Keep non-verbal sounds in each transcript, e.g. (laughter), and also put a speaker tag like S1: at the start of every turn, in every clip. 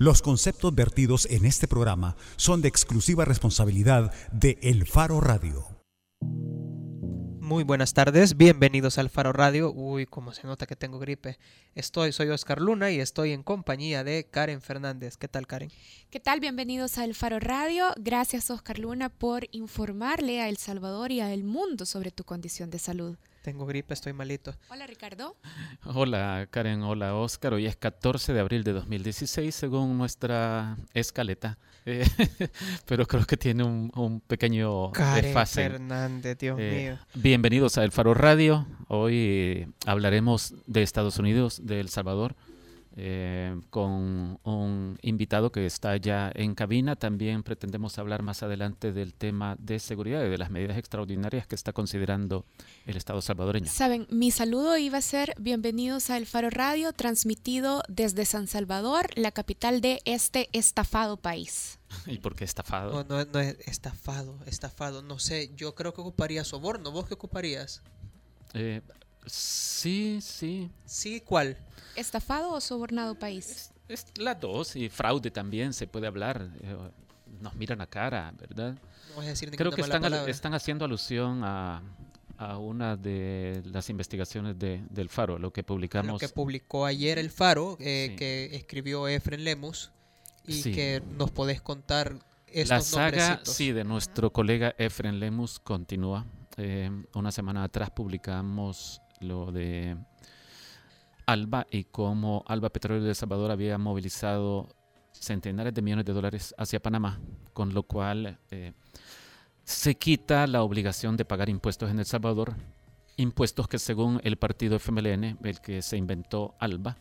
S1: Los conceptos vertidos en este programa son de exclusiva responsabilidad de El Faro Radio.
S2: Muy buenas tardes, bienvenidos al Faro Radio. Uy, como se nota que tengo gripe. Estoy, soy Oscar Luna y estoy en compañía de Karen Fernández. ¿Qué tal, Karen?
S3: ¿Qué tal? Bienvenidos al Faro Radio. Gracias, Oscar Luna, por informarle a El Salvador y al mundo sobre tu condición de salud.
S2: Tengo gripe, estoy malito.
S3: Hola Ricardo.
S4: Hola Karen, hola Oscar. Hoy es 14 de abril de 2016 según nuestra escaleta. Eh, (laughs) pero creo que tiene un, pequeño
S2: Karen Fernández, Dios eh, mío.
S4: Bienvenidos a El Faro Radio. Hoy hablaremos de Estados Unidos, de El Salvador eh, con un invitado que está ya en cabina. También pretendemos hablar más adelante del tema de seguridad y de las medidas extraordinarias que está considerando el Estado salvadoreño.
S3: Saben, mi saludo iba a ser bienvenidos a El Faro Radio, transmitido desde San Salvador, la capital de este estafado país. (laughs)
S4: ¿Y por qué estafado?
S2: No, no, es estafado, estafado. No sé, yo creo que ocuparía soborno. ¿Vos qué ocuparías?
S4: Eh, sí, sí.
S2: ¿Sí cuál?
S3: ¿Estafado o sobornado país?
S4: Es, las dos, y fraude también se puede hablar. Eh, nos miran a cara, ¿verdad?
S2: No decir
S4: Creo que están, están haciendo alusión a, a una de las investigaciones de, del Faro, lo que publicamos. Lo
S2: que publicó ayer el Faro, eh, que escribió Efren Lemus, y que nos podés contar estos
S4: La saga, sí, de nuestro colega Efren Lemus continúa. Eh, una semana atrás publicamos lo de Alba y cómo Alba Petróleo de El Salvador había movilizado centenares de millones de dólares hacia Panamá, con lo cual eh, se quita la obligación de pagar impuestos en El Salvador, impuestos que según el partido FMLN, el que se inventó Alba,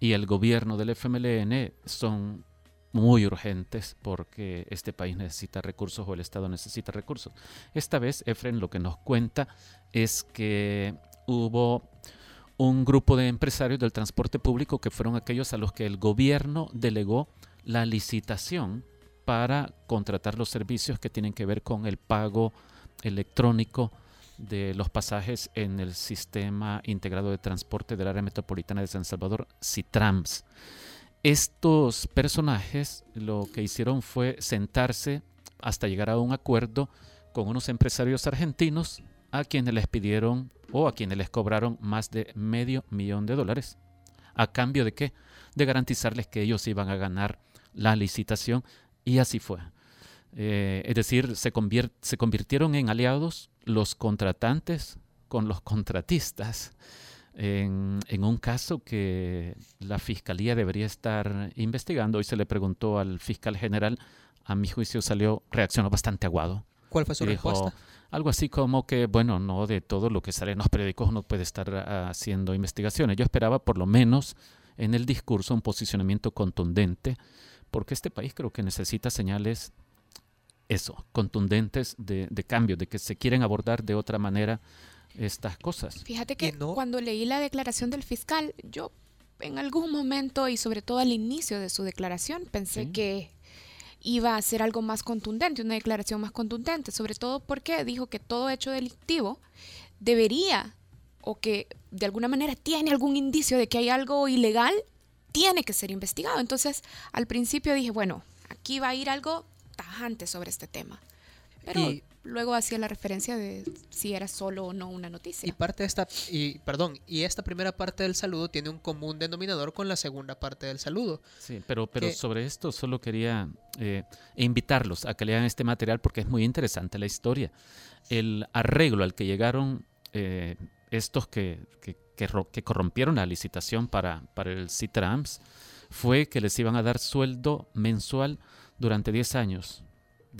S4: y el gobierno del FMLN son muy urgentes porque este país necesita recursos o el Estado necesita recursos. Esta vez Efren lo que nos cuenta es que hubo un grupo de empresarios del transporte público que fueron aquellos a los que el gobierno delegó la licitación para contratar los servicios que tienen que ver con el pago electrónico de los pasajes en el sistema integrado de transporte del área metropolitana de San Salvador, CITRAMS. Estos personajes lo que hicieron fue sentarse hasta llegar a un acuerdo con unos empresarios argentinos a quienes les pidieron o a quienes les cobraron más de medio millón de dólares. ¿A cambio de qué? De garantizarles que ellos iban a ganar la licitación y así fue. Eh, es decir, se, se convirtieron en aliados los contratantes con los contratistas en, en, un caso que la fiscalía debería estar investigando. Hoy se le preguntó al fiscal general, a mi juicio salió, reaccionó bastante aguado.
S2: ¿Cuál fue su respuesta?
S4: Algo así como que, bueno, no de todo lo que sale en los periódicos uno puede estar ah, haciendo investigaciones. Yo esperaba por lo menos en el discurso un posicionamiento contundente, porque este país creo que necesita señales, eso, contundentes de, de cambio, de que se quieren abordar de otra manera estas cosas.
S3: Fíjate que cuando leí la declaración del fiscal, yo en algún momento y sobre todo al inicio de su declaración pensé que iba a ser algo más contundente, una declaración más contundente, sobre todo porque dijo que todo hecho delictivo debería o que de alguna manera tiene algún indicio de que hay algo ilegal, tiene que ser investigado. Entonces, al principio dije, bueno, aquí va a ir algo tajante sobre este tema. Pero luego hacía la referencia de si era solo o no una noticia.
S2: Y parte de esta, y perdón, y esta primera parte del saludo tiene un común denominador con la segunda parte del saludo.
S4: Sí, pero, pero sobre esto solo quería eh, invitarlos a que lean este material porque es muy interesante la historia. El arreglo al que llegaron eh, estos que, que, que, corrompieron la licitación para, para el CITRAMS fue que les iban a dar sueldo mensual durante 10 años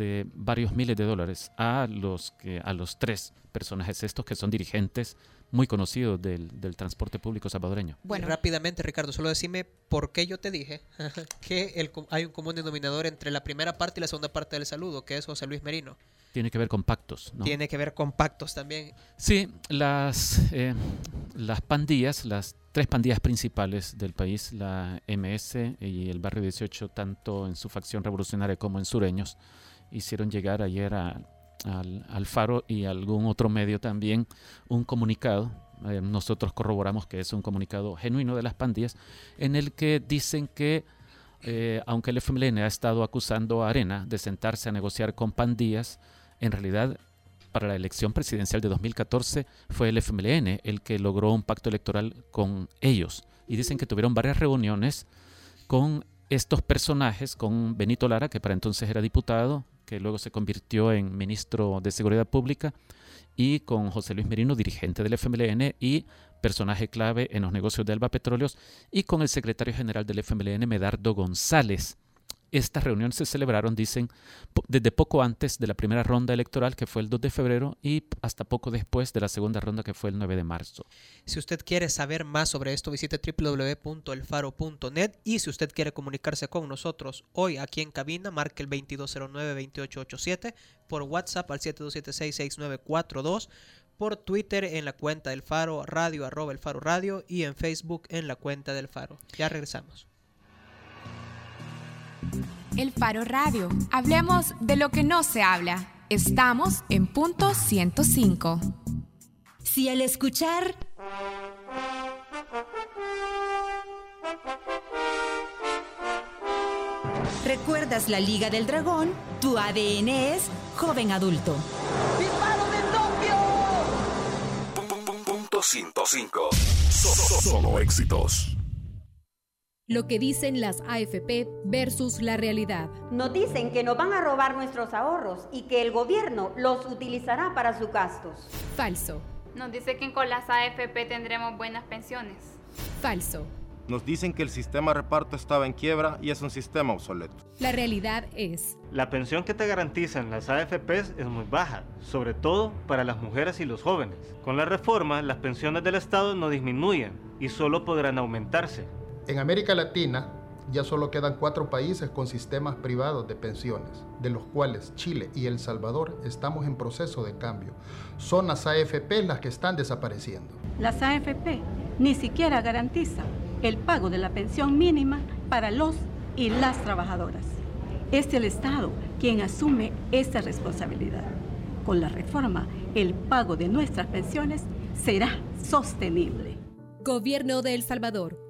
S4: de varios miles de dólares a los, que, a los tres personajes estos que son dirigentes muy conocidos del, del transporte público salvadoreño.
S2: Bueno, rápidamente Ricardo, solo decime por qué yo te dije (laughs) que el, hay un común denominador entre la primera parte y la segunda parte del saludo, que es José Luis Merino.
S4: Tiene que ver con pactos, ¿no?
S2: Tiene que ver con pactos también.
S4: Sí, las, eh, las pandillas, las tres pandillas principales del país, la MS y el Barrio 18, tanto en su facción revolucionaria como en sureños, hicieron llegar ayer al, al, Faro y algún otro medio también un comunicado. Eh, nosotros corroboramos que es un comunicado genuino de las pandillas en el que dicen que eh, aunque el FMLN ha estado acusando a Arena de sentarse a negociar con pandillas, en realidad para la elección presidencial de 2014 fue el FMLN el que logró un pacto electoral con ellos. Y dicen que tuvieron varias reuniones con estos personajes, con Benito Lara, que para entonces era diputado, que luego se convirtió en ministro de Seguridad Pública, y con José Luis Merino, dirigente del FMLN y personaje clave en los negocios de Alba Petróleos, y con el secretario general del FMLN, Medardo González. Estas reuniones se celebraron, dicen, desde poco antes de la primera ronda electoral, que fue el 2 de febrero, y hasta poco después de la segunda ronda, que fue el 9 de marzo.
S2: Si usted quiere saber más sobre esto, visite www.elfaro.net y si usted quiere comunicarse con nosotros hoy aquí en cabina, marque el 2209-2887 por WhatsApp al 7276-6942 por Twitter en la cuenta del Faro Radio, arroba el Faro Radio y en Facebook en la cuenta del Faro. Ya regresamos.
S3: El Faro Radio. Hablemos de lo que no se habla. Estamos en punto 105.
S5: Si al escuchar... ¿Recuerdas la Liga del Dragón? Tu ADN es joven adulto.
S6: ¡Disparo de Tokio!
S7: Punto 105. Solo éxitos
S8: lo que dicen las AFP versus la realidad.
S9: Nos dicen que nos van a robar nuestros ahorros y que el gobierno los utilizará para sus gastos.
S8: Falso.
S10: Nos dice que con las AFP tendremos buenas pensiones.
S8: Falso.
S11: Nos dicen que el sistema reparto estaba en quiebra y es un sistema obsoleto.
S8: La realidad es...
S12: La pensión que te garantizan las AFPs es muy baja, sobre todo para las mujeres y los jóvenes. Con la reforma, las pensiones del Estado no disminuyen y solo podrán aumentarse.
S13: En América Latina ya solo quedan cuatro países con sistemas privados de pensiones, de los cuales Chile y El Salvador estamos en proceso de cambio. Son las AFP las que están desapareciendo.
S14: Las AFP ni siquiera garantizan el pago de la pensión mínima para los y las trabajadoras. Es el Estado quien asume esta responsabilidad. Con la reforma, el pago de nuestras pensiones será sostenible.
S8: Gobierno de El Salvador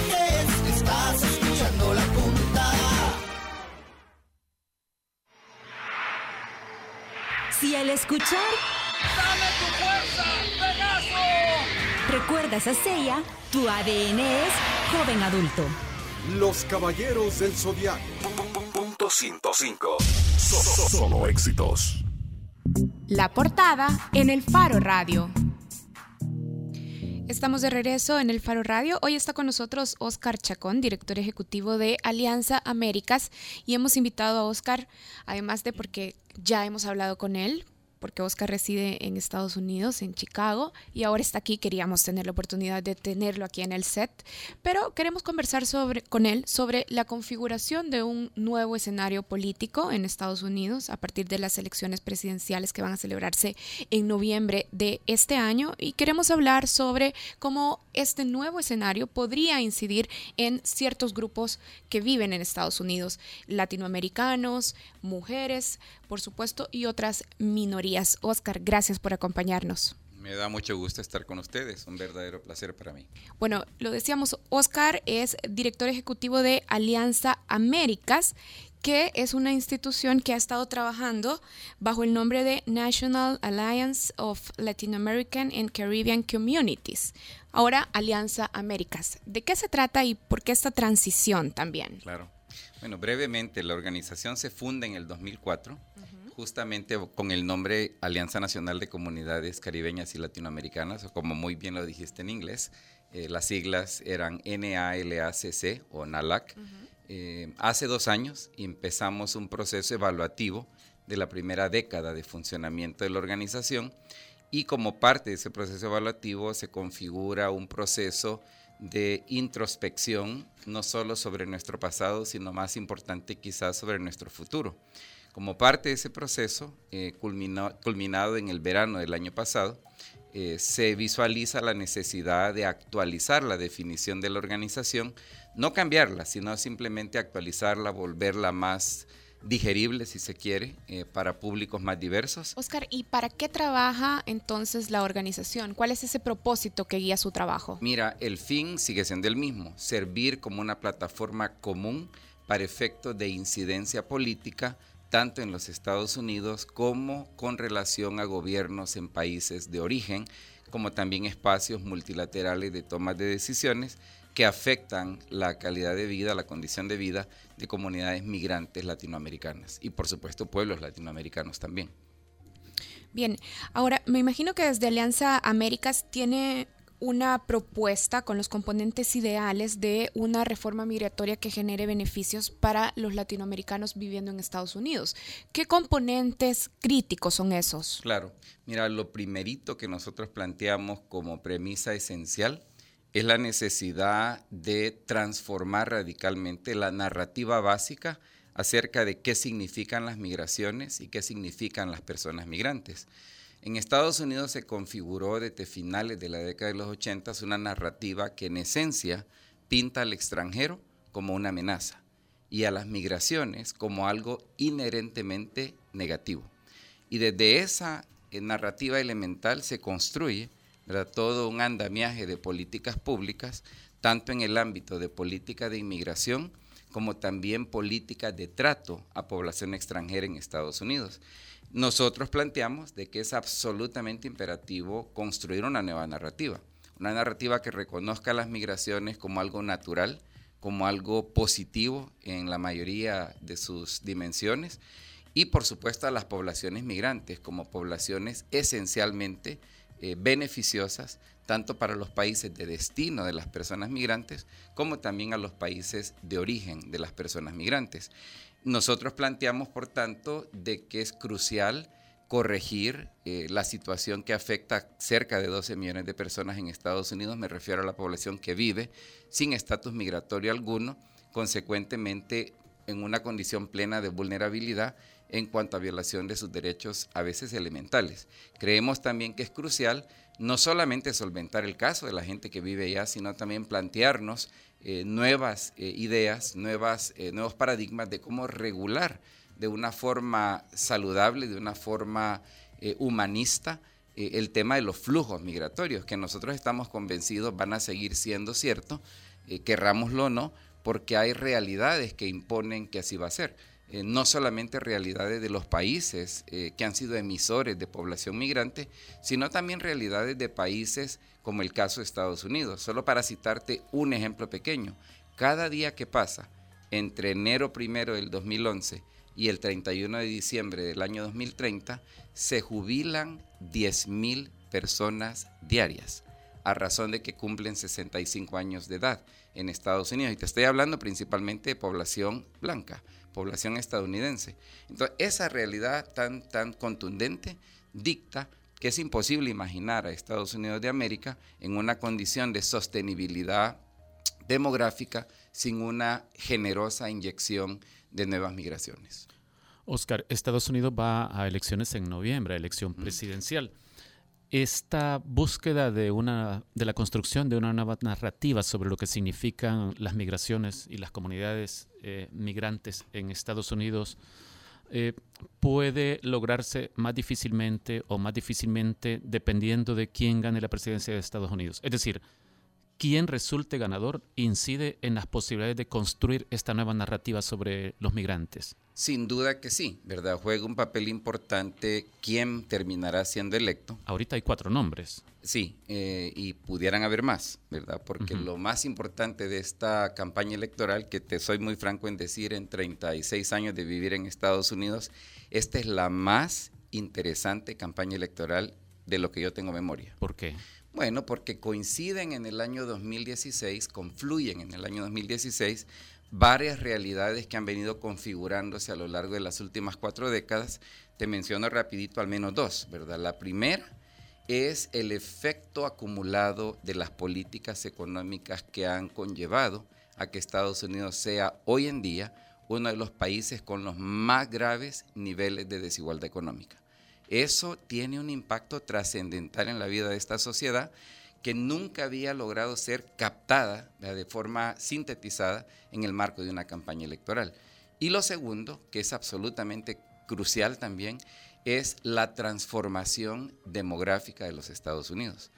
S5: Si al escuchar...
S6: ¡Dame tu fuerza, Pegaso!
S5: Recuerdas a Seiya, tu ADN es joven adulto.
S7: Los Caballeros del Zodiaco. Punto 105. Solo éxitos.
S3: La portada en el Faro Radio. Estamos de regreso en el Faro Radio. Hoy está con nosotros Oscar Chacón, director ejecutivo de Alianza Américas, y hemos invitado a Oscar, además de porque ya hemos hablado con él porque Oscar reside en Estados Unidos, en Chicago, y ahora está aquí. Queríamos tener la oportunidad de tenerlo aquí en el set, pero queremos conversar sobre, con él sobre la configuración de un nuevo escenario político en Estados Unidos a partir de las elecciones presidenciales que van a celebrarse en noviembre de este año. Y queremos hablar sobre cómo este nuevo escenario podría incidir en ciertos grupos que viven en Estados Unidos, latinoamericanos, mujeres, por supuesto, y otras minorías. Oscar, gracias por acompañarnos.
S15: Me da mucho gusto estar con ustedes, un verdadero placer para mí.
S3: Bueno, lo decíamos, Oscar es director ejecutivo de Alianza Américas, que es una institución que ha estado trabajando bajo el nombre de National Alliance of Latin American and Caribbean Communities. Ahora Alianza Américas. ¿De qué se trata y por qué esta transición también?
S15: Claro. Bueno, brevemente, la organización se funda en el 2004, justamente con el nombre Alianza Nacional de Comunidades Caribeñas y Latinoamericanas, o como muy bien lo dijiste en inglés, eh, las siglas eran NALACC o NALAC. Eh, hace dos años empezamos un proceso evaluativo de la primera década de funcionamiento de la organización y como parte de ese proceso evaluativo se configura un proceso de introspección, no solo sobre nuestro pasado, sino más importante quizás sobre nuestro futuro. Como parte de ese proceso, eh, culminado en el verano del año pasado, eh, se visualiza la necesidad de actualizar la definición de la organización, no cambiarla, sino simplemente actualizarla, volverla más digerible, si se quiere, eh, para públicos más diversos.
S3: Oscar, ¿y para qué trabaja entonces la organización? ¿Cuál es ese propósito que guía su trabajo?
S15: Mira, el fin sigue siendo el mismo, servir como una plataforma común para efectos de incidencia política, tanto en los Estados Unidos como con relación a gobiernos en países de origen, como también espacios multilaterales de toma de decisiones que afectan la calidad de vida, la condición de vida de comunidades migrantes latinoamericanas y por supuesto pueblos latinoamericanos también.
S3: Bien, ahora me imagino que desde Alianza Américas tiene una propuesta con los componentes ideales de una reforma migratoria que genere beneficios para los latinoamericanos viviendo en Estados Unidos. ¿Qué componentes críticos son esos?
S15: Claro, mira, lo primerito que nosotros planteamos como premisa esencial es la necesidad de transformar radicalmente la narrativa básica acerca de qué significan las migraciones y qué significan las personas migrantes. En Estados Unidos se configuró desde finales de la década de los 80 una narrativa que en esencia pinta al extranjero como una amenaza y a las migraciones como algo inherentemente negativo. Y desde esa eh, narrativa elemental se construye todo un andamiaje de políticas públicas, tanto en el ámbito de política de inmigración como también políticas de trato a población extranjera en Estados Unidos. Nosotros planteamos de que es absolutamente imperativo construir una nueva narrativa, una narrativa que reconozca las migraciones como algo natural, como algo positivo en la mayoría de sus dimensiones y por supuesto a las poblaciones migrantes como poblaciones esencialmente eh, beneficiosas tanto para los países de destino de las personas migrantes como también a los países de origen de las personas migrantes. Nosotros planteamos, por tanto, de que es crucial corregir eh, la situación que afecta cerca de 12 millones de personas en Estados Unidos, me refiero a la población que vive sin estatus migratorio alguno, consecuentemente en una condición plena de vulnerabilidad en cuanto a violación de sus derechos a veces elementales. Creemos también que es crucial no solamente solventar el caso de la gente que vive allá, sino también plantearnos eh, nuevas eh, ideas, nuevas, eh, nuevos paradigmas de cómo regular de una forma saludable, de una forma humanista, el tema de los flujos migratorios, que nosotros estamos convencidos van a seguir siendo cierto, querrámoslo o no, porque hay realidades que imponen que así va a ser. Eh, no solamente realidades de los países eh, que han sido emisores de población migrante, sino también realidades de países como el caso de Estados Unidos. Solo para citarte un ejemplo pequeño, cada día que pasa entre enero primero del 2011 y el 31 de diciembre del año 2030, se jubilan 10.000 personas diarias a razón de que cumplen 65 años de edad en Estados Unidos. Y te estoy hablando principalmente de población blanca, población estadounidense. Entonces, esa realidad tan, tan contundente dicta que es imposible imaginar a Estados Unidos de América en una condición de sostenibilidad demográfica sin una generosa inyección de nuevas migraciones.
S4: Oscar, Estados Unidos va a elecciones en noviembre, elección presidencial esta búsqueda de, una, de la construcción de una nueva narrativa sobre lo que significan las migraciones y las comunidades eh, migrantes en Estados Unidos eh, puede lograrse más difícilmente o más difícilmente dependiendo de quién gane la presidencia de Estados Unidos. Es decir, quién resulte ganador incide en las posibilidades de construir esta nueva narrativa sobre los migrantes.
S15: Sin duda que sí, ¿verdad? Juega un papel importante quién terminará siendo electo.
S4: Ahorita hay cuatro nombres.
S15: Sí, eh, y pudieran haber más, ¿verdad? Porque lo más importante de esta campaña electoral, que te soy muy franco en decir, en 36 años de vivir en Estados Unidos, esta es la más interesante campaña electoral de lo que yo tengo memoria.
S4: ¿Por qué?
S15: Bueno, porque coinciden en el año 2016, confluyen en el año 2016 varias realidades que han venido configurándose a lo largo de las últimas cuatro décadas. Te menciono rapidito al menos dos, ¿verdad? La primera es el efecto acumulado de las políticas económicas que han conllevado a que Estados Unidos sea hoy en día uno de los países con los más graves niveles de desigualdad económica. Eso tiene un impacto trascendental en la vida de esta sociedad que nunca había logrado ser captada de forma sintetizada en el marco de una campaña electoral. Y lo segundo, que es absolutamente crucial también, es la transformación demográfica de los Estados Unidos.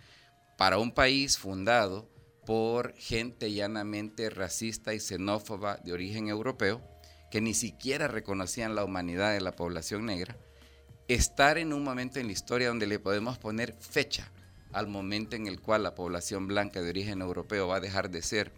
S15: Para un país fundado por gente llanamente racista y xenófoba de origen europeo, que ni siquiera reconocían la humanidad de la población negra, estar en un momento en la historia donde le podemos poner fecha al momento en el cual la población blanca de origen europeo va a dejar de ser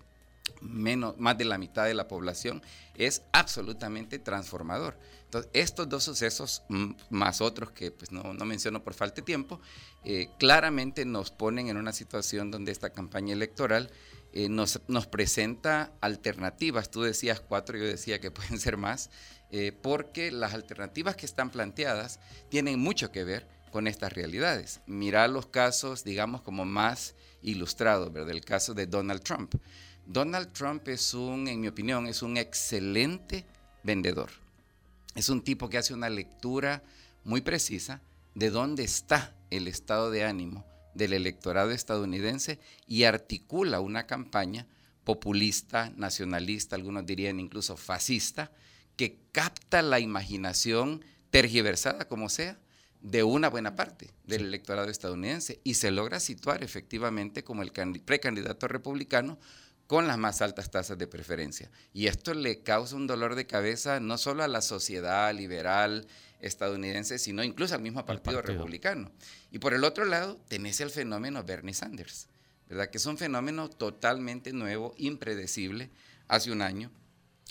S15: menos, más de la mitad de la población, es absolutamente transformador. Entonces, estos dos sucesos, más otros que pues, no, menciono por falta de tiempo, eh, claramente nos ponen en una situación donde esta campaña electoral eh, nos, nos, presenta alternativas. Tú decías cuatro, yo decía que (laughs) pueden ser más, eh, porque las alternativas que están planteadas tienen mucho que ver con estas realidades. Mira los casos, digamos, como más ilustrados, ¿verdad? El caso de Donald Trump. Donald Trump es un, en mi opinión, es un excelente vendedor. Es un tipo que hace una lectura muy precisa de dónde está el estado de ánimo del electorado estadounidense y articula una campaña populista, nacionalista, algunos dirían incluso fascista, que capta la imaginación tergiversada, como sea, de una buena parte del electorado estadounidense y se logra situar efectivamente como el precandidato republicano con las más altas tasas de preferencia. Y esto le causa un dolor de cabeza no solo a la sociedad liberal estadounidense, sino incluso al mismo partido, republicano. Y por el otro lado, tenés el fenómeno Bernie Sanders, ¿verdad? Que es un fenómeno totalmente nuevo, impredecible. Hace un año,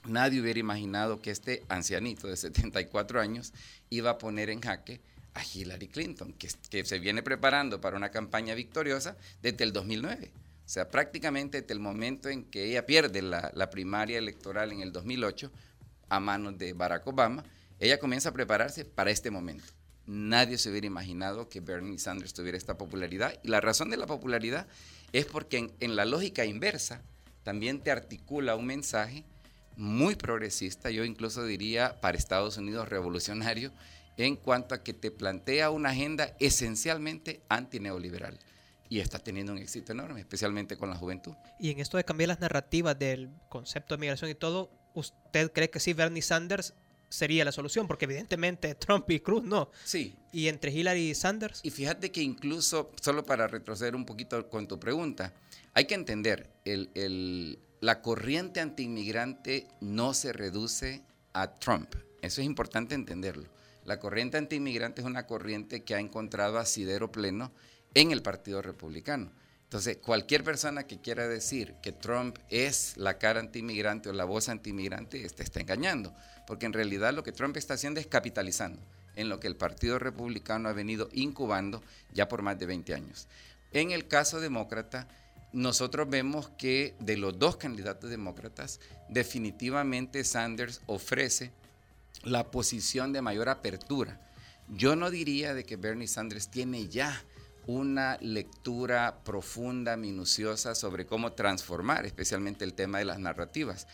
S15: nadie hubiera imaginado que este ancianito de 74 años iba a poner en jaque a Hillary Clinton, que, se viene preparando para una campaña victoriosa desde el 2009. O sea, prácticamente desde el momento en que ella pierde la, primaria electoral en el 2008 a manos de Barack Obama, ella comienza a prepararse para este momento. Nadie se hubiera imaginado que Bernie Sanders tuviera esta popularidad. Y la razón de la popularidad es porque en la lógica inversa también te articula un mensaje muy progresista, yo incluso diría para Estados Unidos revolucionario, en cuanto a que te plantea una agenda esencialmente antineoliberal y está teniendo un éxito enorme, especialmente con la juventud.
S2: Y en esto de cambiar las narrativas del concepto de migración y todo, ¿usted cree que sí, Bernie Sanders sería la solución? Porque evidentemente Trump y Cruz no.
S15: Sí.
S2: ¿Y entre Hillary y Sanders?
S15: Y fíjate que incluso, solo para retroceder un poquito con tu pregunta, hay que entender, el, el, la corriente antiinmigrante no se reduce a Trump. Eso es importante entenderlo. La corriente antiinmigrante es una corriente que ha encontrado asidero pleno en el Partido Republicano. Entonces, cualquier persona que quiera decir que Trump es la cara antiinmigrante o la voz antiinmigrante, este está engañando, porque en realidad lo que Trump está haciendo es capitalizando en lo que el Partido Republicano ha venido incubando ya por más de 20 años. En el caso demócrata, nosotros vemos que de los dos candidatos demócratas, definitivamente Sanders ofrece la posición de mayor apertura. Yo no diría de que Bernie Sanders tiene ya una lectura profunda, minuciosa sobre cómo transformar especialmente el tema de las narrativas,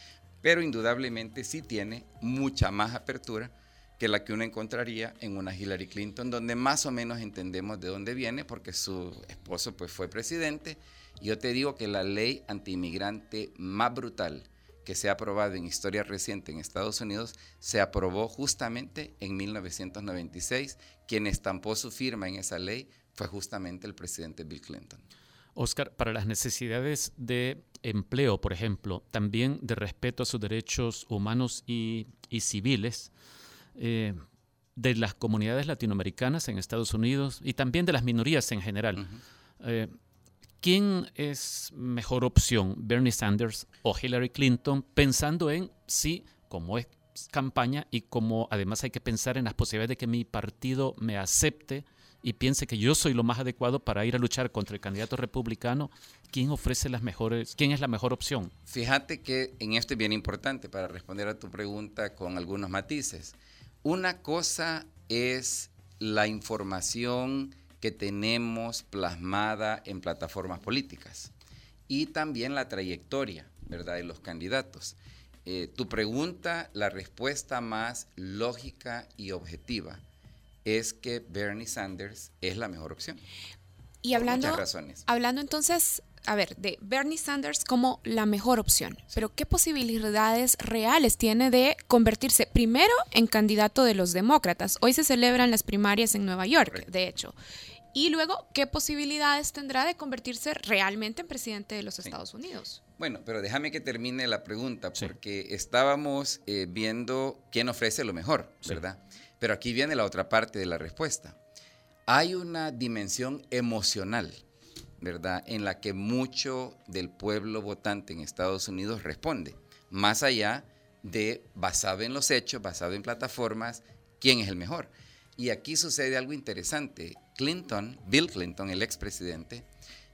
S15: pero indudablemente sí tiene mucha más apertura que la que uno encontraría en una Hillary Clinton, donde más o menos entendemos de dónde viene, porque su esposo pues, fue presidente. Yo te digo que la ley antiinmigrante más brutal que se ha aprobado en historia reciente en Estados Unidos se aprobó justamente en 1996. Quien estampó su firma en esa ley fue justamente el presidente Bill Clinton.
S4: Oscar, para las necesidades de empleo, por ejemplo, también de respeto a sus derechos humanos y, civiles, eh, de las comunidades latinoamericanas en Estados Unidos y también de las minorías en general. Eh, ¿Quién es mejor opción, Bernie Sanders o Hillary Clinton, pensando en si, como es campaña y como además hay que pensar en las posibilidades de que mi partido me acepte y piense que yo soy lo más adecuado para ir a luchar contra el candidato republicano, ¿quién ofrece las mejores, quién es la mejor opción?
S15: Fíjate que en esto es bien importante para responder a tu pregunta con algunos matices. Una cosa es la información que tenemos plasmada en plataformas políticas y también la trayectoria, ¿verdad?, de los candidatos. eh, tu pregunta, la respuesta más lógica y objetiva es que Bernie Sanders es la mejor opción.
S3: Y hablando, hablando entonces, a ver, de Bernie Sanders como la mejor opción, pero ¿qué posibilidades reales tiene de convertirse primero en candidato de los demócratas? Hoy se celebran las primarias en Nueva York, de hecho. Y luego, ¿qué posibilidades tendrá de convertirse realmente en presidente de los Estados Unidos?
S15: Bueno, pero déjame que termine la pregunta, porque estábamos eh, viendo quién ofrece lo mejor, ¿verdad? Pero aquí viene la otra parte de la respuesta. Hay una dimensión emocional, ¿verdad?, en la que mucho del pueblo votante en Estados Unidos responde, más allá de, basado en los hechos, basado en plataformas, quién es el mejor. Y aquí sucede algo interesante. Clinton, Bill Clinton, el expresidente,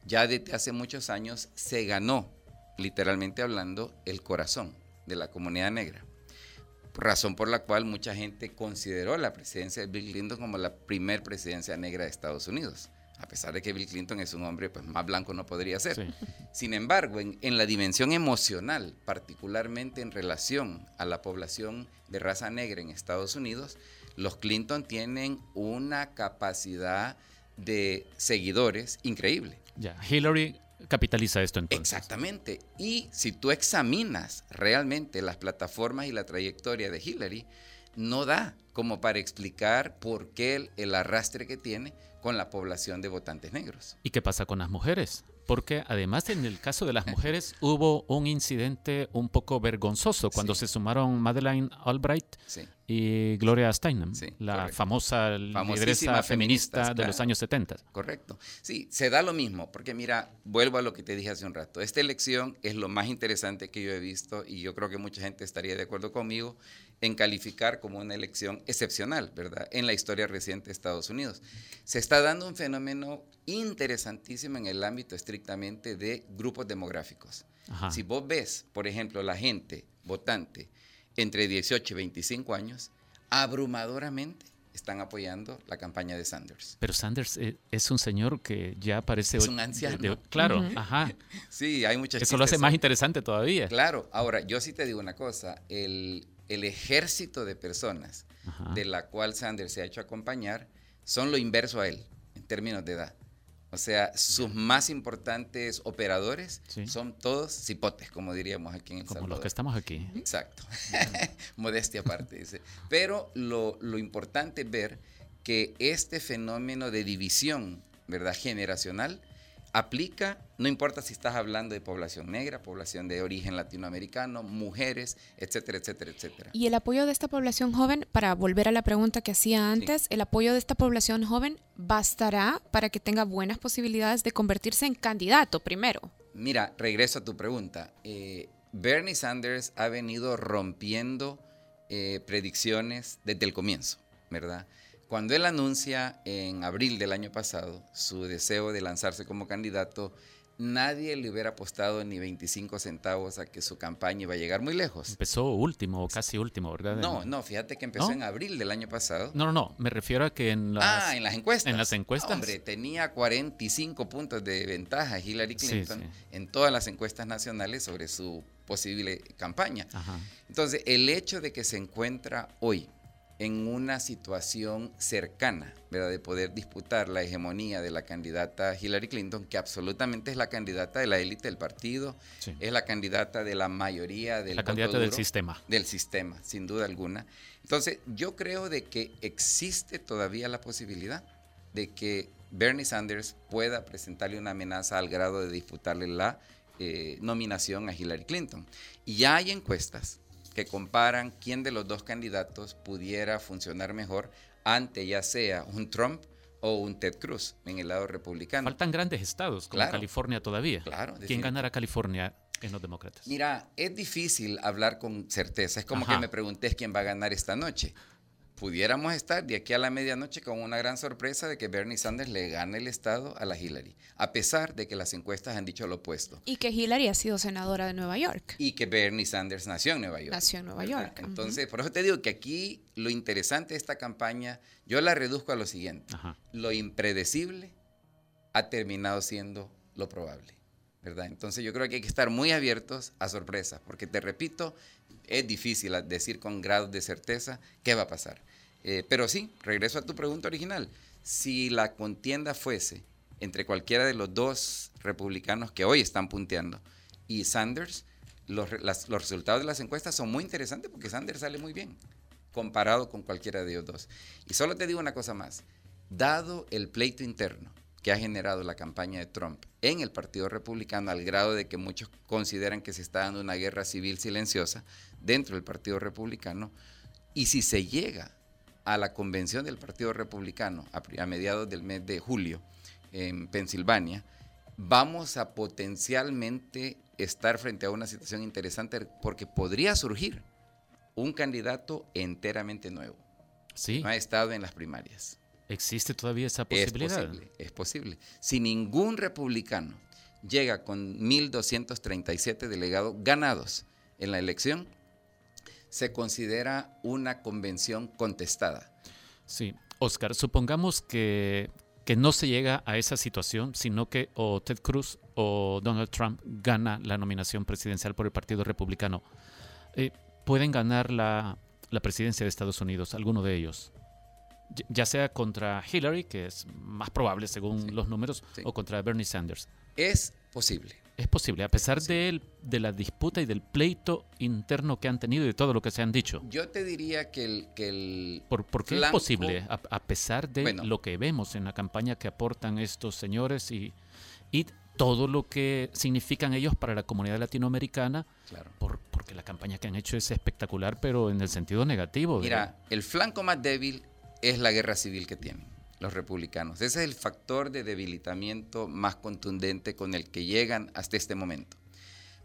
S15: ya desde hace muchos años se ganó, literalmente hablando, el corazón de la comunidad negra razón por la cual mucha gente consideró la presidencia de Bill Clinton como la primer presidencia negra de Estados Unidos, a pesar de que Bill Clinton es un hombre pues, más blanco no podría ser. Sin embargo, en, en, la dimensión emocional, particularmente en relación a la población de raza negra en Estados Unidos, los Clinton tienen una capacidad de seguidores increíble.
S4: Ya, Hillary capitaliza esto entonces.
S15: Exactamente. Y si tú examinas realmente las plataformas y la trayectoria de Hillary, no da como para explicar por qué el, arrastre que tiene con la población de votantes negros.
S4: ¿Y qué pasa con las mujeres? Porque además en el caso de las mujeres (laughs) hubo un incidente un poco vergonzoso cuando se sumaron Madeleine Albright y Gloria Steinem, la famosa lideresa feminista de los años 70.
S15: Correcto. Sí, se da lo mismo, porque mira, vuelvo a lo que te dije hace un rato. Esta elección es lo más interesante que yo he visto y yo creo que mucha gente estaría de acuerdo conmigo en calificar como una elección excepcional, ¿verdad? En la historia reciente de Estados Unidos. Se está dando un fenómeno interesantísimo en el ámbito estrictamente de grupos demográficos. Si vos ves, por ejemplo, la gente votante entre 18 y 25 años, abrumadoramente están apoyando la campaña de Sanders.
S4: Pero Sanders eh, es un señor que ya parece...
S15: Es un anciano.
S4: claro, ajá. (laughs)
S15: Sí, hay muchas
S4: Eso lo hace más interesante todavía.
S15: Claro, ahora yo sí te digo una cosa, el, el ejército de personas de la cual Sanders se ha hecho acompañar son lo inverso a él en términos de edad. O sea, sus más importantes operadores son todos cipotes, como diríamos aquí en El
S4: Como los que estamos aquí.
S15: Exacto. (laughs) Modestia aparte, dice. Pero lo, lo importante es ver que este fenómeno de división, ¿verdad?, generacional, aplica, no importa si estás hablando de población negra, población de origen latinoamericano, mujeres, etcétera, etcétera, etcétera.
S3: Y el apoyo de esta población joven, para volver a la pregunta que hacía antes, el apoyo de esta población joven bastará para que tenga buenas posibilidades de convertirse en candidato primero.
S15: Mira, regreso a tu pregunta. Eh, Bernie Sanders ha venido rompiendo eh, predicciones desde el comienzo, ¿verdad? Cuando él anuncia en abril del año pasado su deseo de lanzarse como candidato, nadie le hubiera apostado ni 25 centavos a que su campaña iba a llegar muy lejos.
S4: Empezó último o casi último, ¿verdad?
S15: No, no, fíjate que empezó en abril del año pasado.
S4: No, no, no, me refiero a que en las,
S15: ah, en las encuestas.
S4: En las encuestas.
S15: hombre, tenía 45 puntos de ventaja Hillary Clinton en todas las encuestas nacionales sobre su posible campaña. Entonces, el hecho de que se encuentra hoy en una situación cercana, ¿verdad? De poder disputar la hegemonía de la candidata Hillary Clinton, que absolutamente es la candidata de la élite del partido, es la candidata de la mayoría del
S4: La candidata del sistema.
S15: Del sistema, sin duda alguna. Entonces, yo creo de que existe todavía la posibilidad de que Bernie Sanders pueda presentarle una amenaza al grado de disputarle la eh, nominación a Hillary Clinton. Y ya hay encuestas que comparan quién de los dos candidatos pudiera funcionar mejor ante ya sea un Trump o un Ted Cruz en el lado republicano.
S4: Faltan grandes estados como California todavía.
S15: Claro.
S4: ¿Quién ganará California en los demócratas?
S15: Mira, es difícil hablar con certeza. Es como que me preguntes quién va a ganar esta noche pudiéramos estar de aquí a la medianoche con una gran sorpresa de que Bernie Sanders le gane el Estado a la Hillary, a pesar de que las encuestas han dicho lo opuesto.
S3: Y que Hillary ha sido senadora de Nueva York.
S15: Y que Bernie Sanders nació en Nueva York.
S3: Nació en Nueva York.
S15: Entonces, por eso te digo que aquí lo interesante de esta campaña, yo la reduzco a lo siguiente. Lo impredecible ha terminado siendo lo probable. ¿verdad? Entonces yo creo que hay que estar muy abiertos a sorpresas, porque te repito, es difícil decir con grados de certeza qué va a pasar. Eh, pero sí, regreso a tu pregunta original. Si la contienda fuese entre cualquiera de los dos republicanos que hoy están punteando y Sanders, los, los resultados de las encuestas son muy interesantes porque Sanders sale muy bien comparado con cualquiera de ellos dos. Y solo te digo una cosa más. Dado el pleito interno que ha generado la campaña de Trump en el Partido Republicano, al grado de que muchos consideran que se está dando una guerra civil silenciosa dentro del Partido Republicano, y si se llega a la convención del Partido Republicano a, mediados del mes de julio en Pensilvania, vamos a potencialmente estar frente a una situación interesante porque podría surgir un candidato enteramente nuevo.
S4: Sí.
S15: No ha estado en las primarias.
S4: ¿Existe todavía esa posibilidad?
S15: Es posible, es posible. Si ningún republicano llega con 1.237 delegados ganados en la elección, se considera una convención contestada.
S4: Sí, Oscar, supongamos que, que no se llega a esa situación, sino que o Ted Cruz o Donald Trump gana la nominación presidencial por el Partido Republicano. Eh, ¿Pueden ganar la, la presidencia de Estados Unidos, alguno de ellos? ya sea contra Hillary, que es más probable según los números, o contra Bernie Sanders.
S15: Es posible.
S4: Es posible, a pesar de, de, la disputa y del pleito interno que han tenido y de todo lo que se han dicho.
S15: Yo te diría que el... Que el
S4: ¿Por, qué es posible, a, pesar de lo que vemos en la campaña que aportan estos señores y, y todo lo que significan ellos para la comunidad latinoamericana?
S15: Claro.
S4: Por, porque la campaña que han hecho es espectacular, pero en el sentido negativo.
S15: Mira, el flanco más débil es la guerra civil que tienen los republicanos. Ese es el factor de debilitamiento más contundente con el que llegan hasta este momento.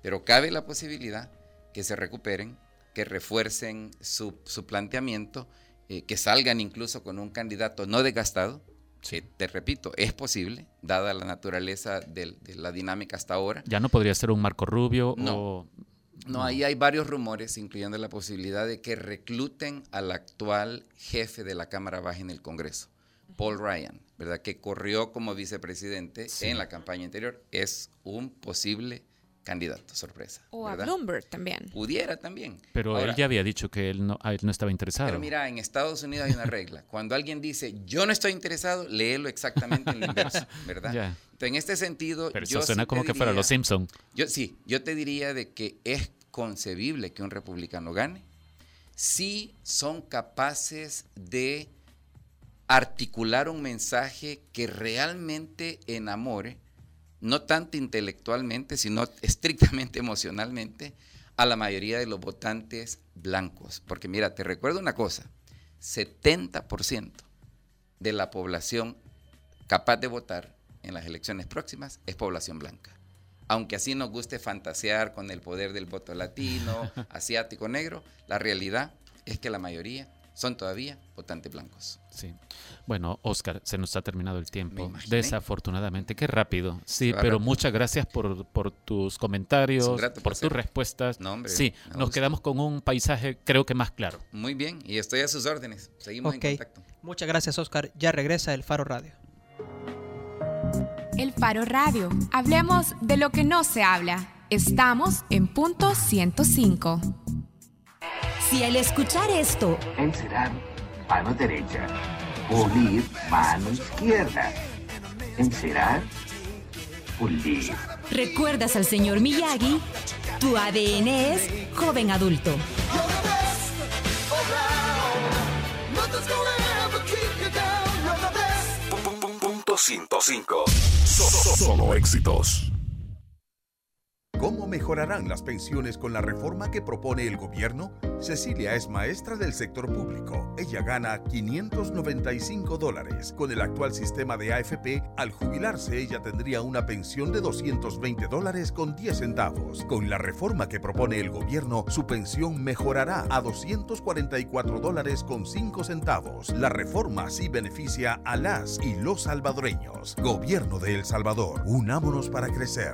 S15: Pero cabe la posibilidad que se recuperen, que refuercen su, planteamiento, eh, que salgan incluso con un candidato no desgastado, que te repito, es posible, dada la naturaleza de, la dinámica hasta ahora.
S4: Ya no podría ser un Marco Rubio
S15: o no, ahí hay varios rumores, incluyendo la posibilidad de que recluten al actual jefe de la Cámara Baja en el Congreso, Paul Ryan, ¿verdad? Que corrió como vicepresidente en la campaña anterior. Es un posible candidato, sorpresa.
S3: O a Bloomberg también.
S15: Pudiera también.
S4: Pero él ya había dicho que él no, no estaba interesado.
S15: Pero mira, en Estados Unidos hay una regla. (laughs) Cuando alguien dice, yo no estoy interesado, léelo exactamente en lo inverso, (laughs) ¿verdad? Entonces, en este sentido...
S4: Pero eso suena como que fuera los Simpson.
S15: Yo, sí, yo te diría de que es concebible que un republicano gane si son capaces de articular un mensaje que realmente enamore no tanto intelectualmente, sino estrictamente (laughs) emocionalmente, a la mayoría de los votantes blancos. Porque mira, te recuerdo una cosa, 70% de la población capaz de votar en las elecciones próximas es población blanca. Aunque así nos guste fantasear con el poder del voto latino, (laughs) asiático, negro, la realidad es que la mayoría son todavía votantes blancos.
S4: Sí. Bueno, Oscar, se nos ha terminado el tiempo. Desafortunadamente, qué rápido. Sí, pero muchas gracias por, por tus comentarios, por tus respuestas. sí, nos quedamos con un paisaje creo que más claro.
S15: Muy bien, y estoy a sus órdenes. Seguimos en contacto.
S2: Muchas gracias, Oscar. Ya regresa el Faro Radio.
S3: El Faro Radio. Hablemos de lo que no se habla. Estamos en punto 105.
S5: Si al escuchar esto...
S16: Encerar, mano derecha. Pulir, mano izquierda. Encerar, pulir.
S5: ¿Recuerdas al señor Miyagi? Tu ADN es joven adulto.
S7: Punto 105. Solo éxitos.
S17: ¿Cómo mejorarán las pensiones con la reforma que propone el gobierno? Cecilia es maestra del sector público. Ella gana 595 dólares. Con el actual sistema de AFP, al jubilarse ella tendría una pensión de 220 dólares con 10 centavos. Con la reforma que propone el gobierno, su pensión mejorará a 244 dólares con 5 centavos. La reforma sí beneficia a las y los salvadoreños. Gobierno de El Salvador, unámonos para crecer.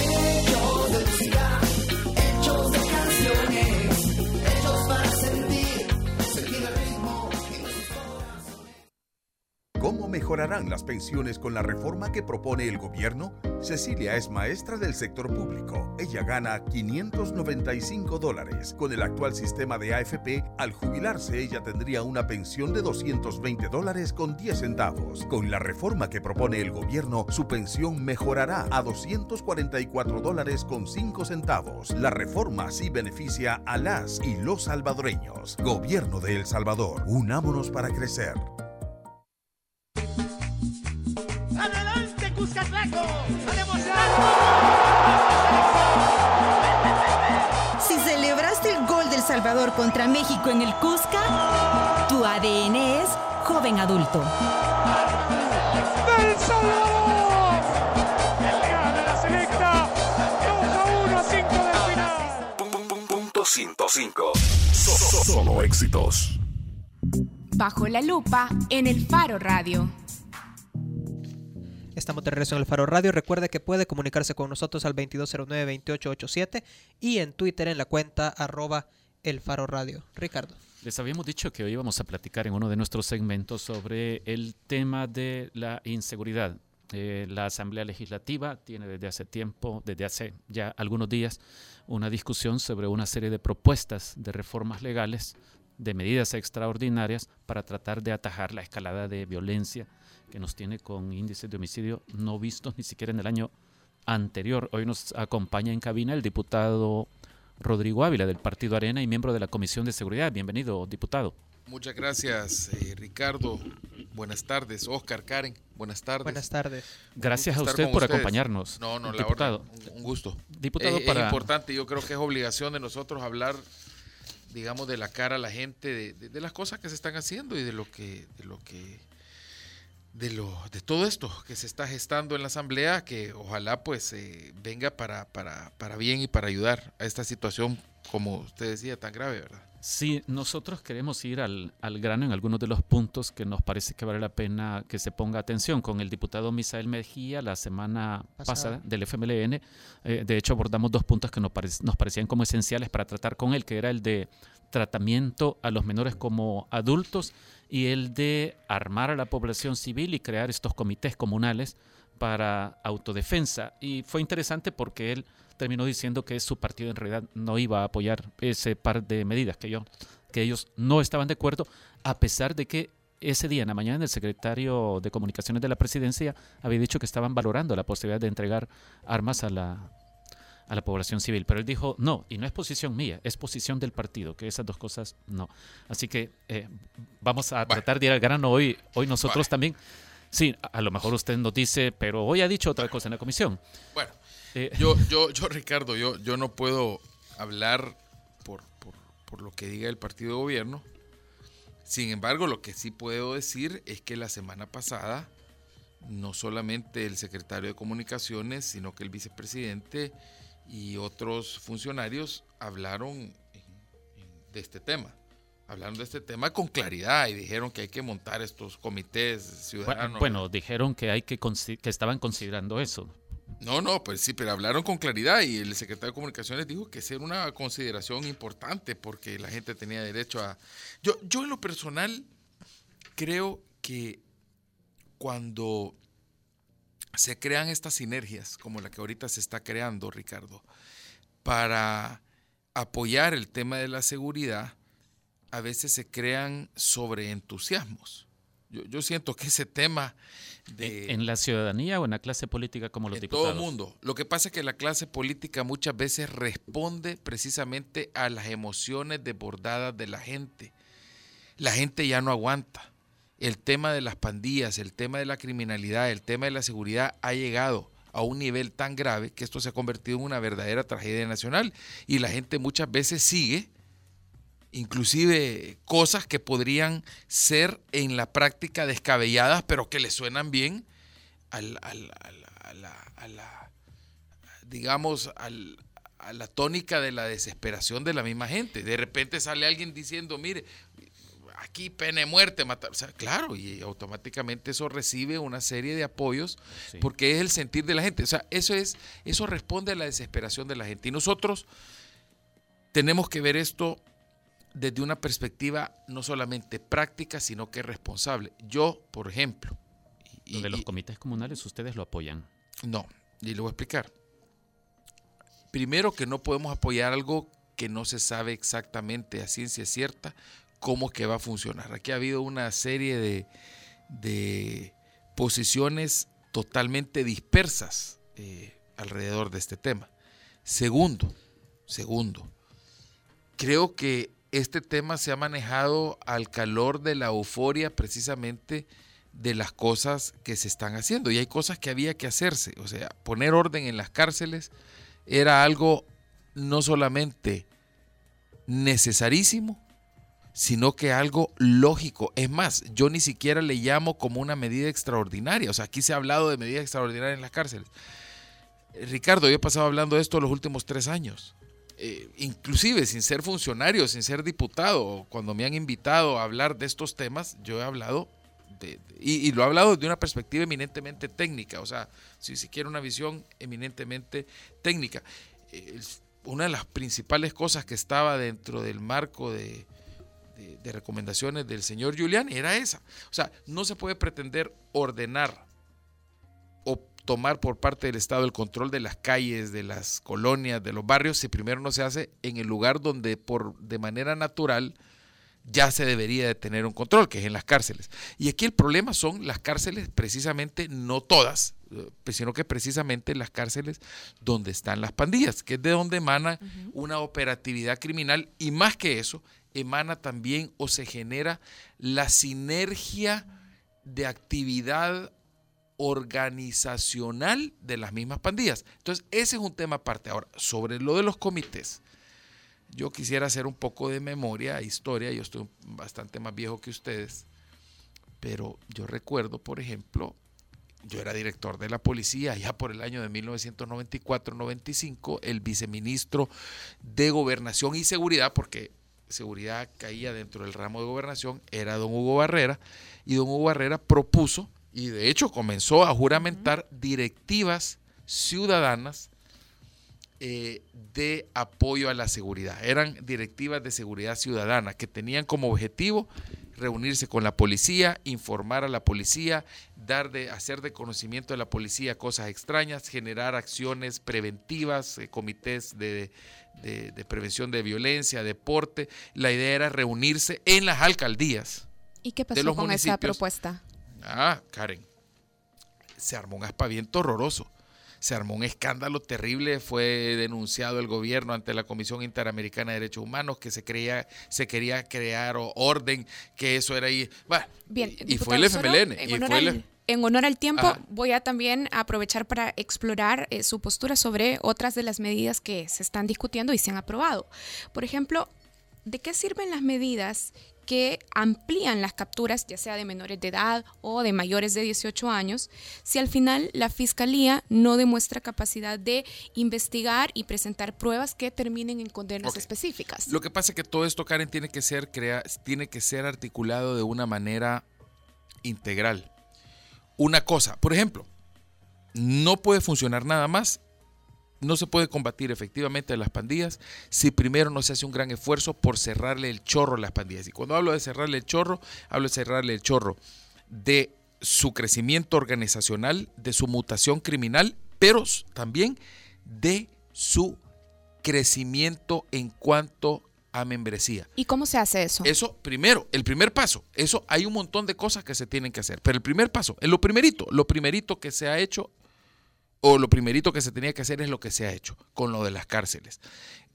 S17: Mejorarán las pensiones con la reforma que propone el gobierno? Cecilia es maestra del sector público. Ella gana 595 dólares. Con el actual sistema de AFP, al jubilarse ella tendría una pensión de 220 dólares con 10 centavos. Con la reforma que propone el gobierno, su pensión mejorará a 244 dólares con 5 centavos. La reforma sí beneficia a las y los salvadoreños. Gobierno de El Salvador, unámonos para crecer.
S6: ¡Adelante, Cuscatlaco!
S5: Si celebraste el gol del Salvador contra México en el Cusca, tu ADN es joven adulto.
S6: ¡Del Salvador! ¡Gana la selecta! 2 a 1 a 5 del final.
S7: Punto 105. So- so- Solo éxitos.
S3: Bajo la lupa en el Faro Radio.
S2: Estamos de regreso en el Faro Radio. Recuerde que puede comunicarse con nosotros al 2209-2887 y en Twitter en la cuenta arroba el Faro Radio. Ricardo.
S4: Les habíamos dicho que hoy íbamos a platicar en uno de nuestros segmentos sobre el tema de la inseguridad. Eh, la Asamblea Legislativa tiene desde hace tiempo, desde hace ya algunos días, una discusión sobre una serie de propuestas de reformas legales, de medidas extraordinarias para tratar de atajar la escalada de violencia que nos tiene con índices de homicidio no vistos ni siquiera en el año anterior. Hoy nos acompaña en cabina el diputado Rodrigo Ávila del Partido Arena y miembro de la Comisión de Seguridad. Bienvenido, diputado.
S18: Muchas gracias, eh, Ricardo. Buenas tardes, Oscar, Karen. Buenas tardes.
S2: Buenas tardes.
S4: Gracias a usted por
S18: ustedes.
S4: acompañarnos,
S18: No, no, la
S4: diputado.
S18: orden, un, gusto.
S4: Diputado,
S18: Es- es,
S4: para-
S18: importante, yo creo que es obligación de nosotros hablar, digamos, de la cara a la gente, de, las cosas que se están haciendo y de lo que, de lo que, de lo, de todo esto que se está gestando en la asamblea, que ojalá pues eh, venga para, para, para bien y para ayudar a esta situación, como usted decía, tan grave, ¿verdad?
S4: Sí, nosotros queremos ir al, al grano en algunos de los puntos que nos parece que vale la pena que se ponga atención. Con el diputado Misael Mejía la semana
S2: Pasada.
S4: pasada, del FMLN, eh, de hecho abordamos dos puntos que nos, nos parecían como esenciales para tratar con él, que era el de tratamiento a los menores como adultos y el de armar a la población civil y crear estos comités comunales para autodefensa. Y fue interesante porque él terminó diciendo que su partido en realidad no iba a apoyar ese par de medidas, que, yo, que ellos no estaban de acuerdo, a pesar de que ese día en la mañana el secretario de Comunicaciones de la Presidencia había dicho que estaban valorando la posibilidad de entregar armas a la, a la población civil. Pero él dijo, no, y no es posición mía, es posición del partido, que esas dos cosas no. Así que eh, vamos a tratar de ir al grano hoy, hoy nosotros también. Sí, a, a lo mejor usted nos dice, pero hoy ha dicho otra cosa en la comisión.
S18: Bueno,
S4: Eh,
S18: yo, (laughs) yo, yo, Ricardo, yo, yo no puedo hablar por, por, por lo que diga el partido de gobierno. Sin embargo, lo que sí puedo decir es que la semana pasada, no solamente el secretario de Comunicaciones, sino que el vicepresidente y otros funcionarios hablaron de este tema. Hablaron de este tema con claridad y dijeron que hay que montar estos comités ciudadanos.
S4: Bueno, bueno, dijeron que hay que que estaban considerando eso.
S18: No, no, pues sí, pero hablaron con claridad y el secretario de Comunicaciones dijo que era una consideración importante porque la gente tenía derecho a... Yo, yo en lo personal creo que cuando se crean estas sinergias como la que ahorita se está creando, Ricardo, para apoyar el tema de la seguridad, a veces se crean sobreentusiasmos. Yo, yo siento que ese tema de...
S4: ¿En la ciudadanía o en la clase política como los
S18: En
S4: diputados?
S18: todo el mundo. Lo que pasa es que la clase política muchas veces responde precisamente a las emociones desbordadas de la gente. La gente ya no aguanta. El tema de las pandillas, el tema de la criminalidad, el tema de la seguridad ha llegado a un nivel tan grave que esto se ha convertido en una verdadera tragedia nacional y la gente muchas veces sigue inclusive cosas que podrían ser en la práctica descabelladas, pero que le suenan bien al, al- al- a, la, a la- digamos, al- a la tónica de la desesperación de la misma gente. De repente sale alguien diciendo, mire, aquí pene muerte, matar. O sea, claro, y automáticamente eso recibe una serie de apoyos porque es el sentir de la gente. O sea, eso es, eso responde a la desesperación de la gente. Y nosotros tenemos que ver esto desde una perspectiva no solamente práctica, sino que responsable. Yo, por ejemplo,
S4: de los comités comunales ustedes lo apoyan.
S18: No, y le voy a explicar. Primero que no podemos apoyar algo que no se sabe exactamente a ciencia cierta cómo que va a funcionar. Aquí ha habido una serie de, de posiciones totalmente dispersas eh, alrededor de este tema. Segundo, segundo, creo que este tema se ha manejado al calor de la euforia precisamente de las cosas que se están haciendo. Y hay cosas que había que hacerse. O sea, poner orden en las cárceles era algo no solamente necesarísimo, sino que algo lógico. Es más, yo ni siquiera le llamo como una medida extraordinaria. O sea, aquí se ha hablado de medidas extraordinarias en las cárceles. Ricardo, yo he pasado hablando de esto los últimos tres años. Eh, inclusive sin ser funcionario, sin ser diputado, cuando me han invitado a hablar de estos temas, yo he hablado de, y, lo he hablado de una perspectiva eminentemente técnica, o sea, si se quiere una visión eminentemente técnica. una de las principales cosas que estaba dentro del marco de, recomendaciones del señor Julián era esa. O sea, no se puede pretender ordenar tomar por parte del Estado el control de las calles, de las colonias, de los barrios, si primero no se hace en el lugar donde por de manera natural ya se debería de tener un control, que es en las cárceles. Y aquí el problema son las cárceles, precisamente no todas, eh, sino que precisamente las cárceles donde están las pandillas, que es de donde emana una operatividad criminal y más que eso, emana también o se genera la sinergia de actividad organizacional de las mismas pandillas. Entonces, ese es un tema aparte. Ahora, sobre lo de los comités, yo quisiera hacer un poco de memoria, historia, yo estoy bastante más viejo que ustedes, pero yo recuerdo, por ejemplo, yo era director de la policía ya por el año de 1994-95, el viceministro de Gobernación y Seguridad, porque seguridad caía dentro del ramo de gobernación, era don Hugo Barrera, y don Hugo Barrera propuso y de hecho comenzó a juramentar directivas ciudadanas eh, de apoyo a la seguridad. Eran directivas de seguridad ciudadana que tenían como objetivo reunirse con la policía, informar a la policía, dar de, hacer de conocimiento de la policía cosas extrañas, generar acciones preventivas, eh, comités de, de, prevención de violencia, deporte. La idea era reunirse en las alcaldías.
S3: ¿Y qué pasó con esa propuesta?
S18: Ah, Karen, se armó un aspaviento horroroso. Se armó un escándalo terrible, fue denunciado el gobierno ante la Comisión Interamericana de Derechos Humanos que se creía, se quería crear orden, que eso era ahí.
S3: Bien,
S18: y, fue el FMLN.
S3: En honor, al, tiempo, voy a también aprovechar para explorar eh, su postura sobre otras de las medidas que se están discutiendo y se han aprobado. Por ejemplo, ¿de qué sirven las medidas que amplían las capturas, ya sea de menores de edad o de mayores de 18 años, si al final la fiscalía no demuestra capacidad de investigar y presentar pruebas que terminen en condenas específicas.
S18: Lo que pasa es que todo esto, Karen, tiene que ser crea tiene que ser articulado de una manera integral. Una cosa, por ejemplo, no puede funcionar nada más no se puede combatir efectivamente a las pandillas si primero no se hace un gran esfuerzo por cerrarle el chorro a las pandillas. Y cuando hablo de cerrarle el chorro, hablo de cerrarle el chorro de su crecimiento organizacional, de su mutación criminal, pero también de su crecimiento en cuanto a membresía.
S3: ¿Y cómo se hace eso?
S18: Eso, primero, el primer paso, eso hay un montón de cosas que se tienen que hacer, pero el primer paso, lo primerito, lo primerito que se ha hecho o lo primerito que se tenía que hacer es lo que se ha hecho con lo de las cárceles.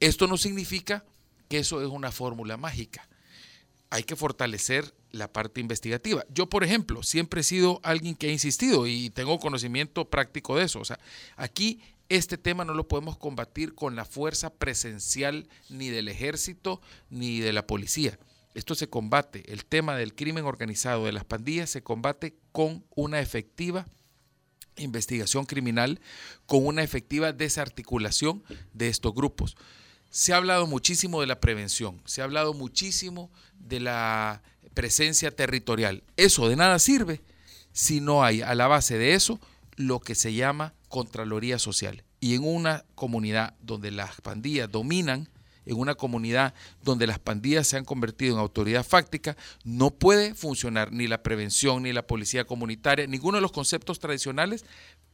S18: Esto no significa que eso es una fórmula mágica. Hay que fortalecer la parte investigativa. Yo, por ejemplo, siempre he sido alguien que ha insistido y tengo conocimiento práctico de eso. O sea, aquí este tema no lo podemos combatir con la fuerza presencial ni del ejército ni de la policía. Esto se combate, el tema del crimen organizado, de las pandillas, se combate con una efectiva investigación criminal con una efectiva desarticulación de estos grupos. Se ha hablado muchísimo de la prevención, se ha hablado muchísimo de la presencia territorial. Eso de nada sirve si no hay a la base de eso lo que se llama Contraloría Social. Y en una comunidad donde las pandillas dominan en una comunidad donde las pandillas se han convertido en autoridad fáctica, no puede funcionar ni la prevención, ni la policía comunitaria, ninguno de los conceptos tradicionales,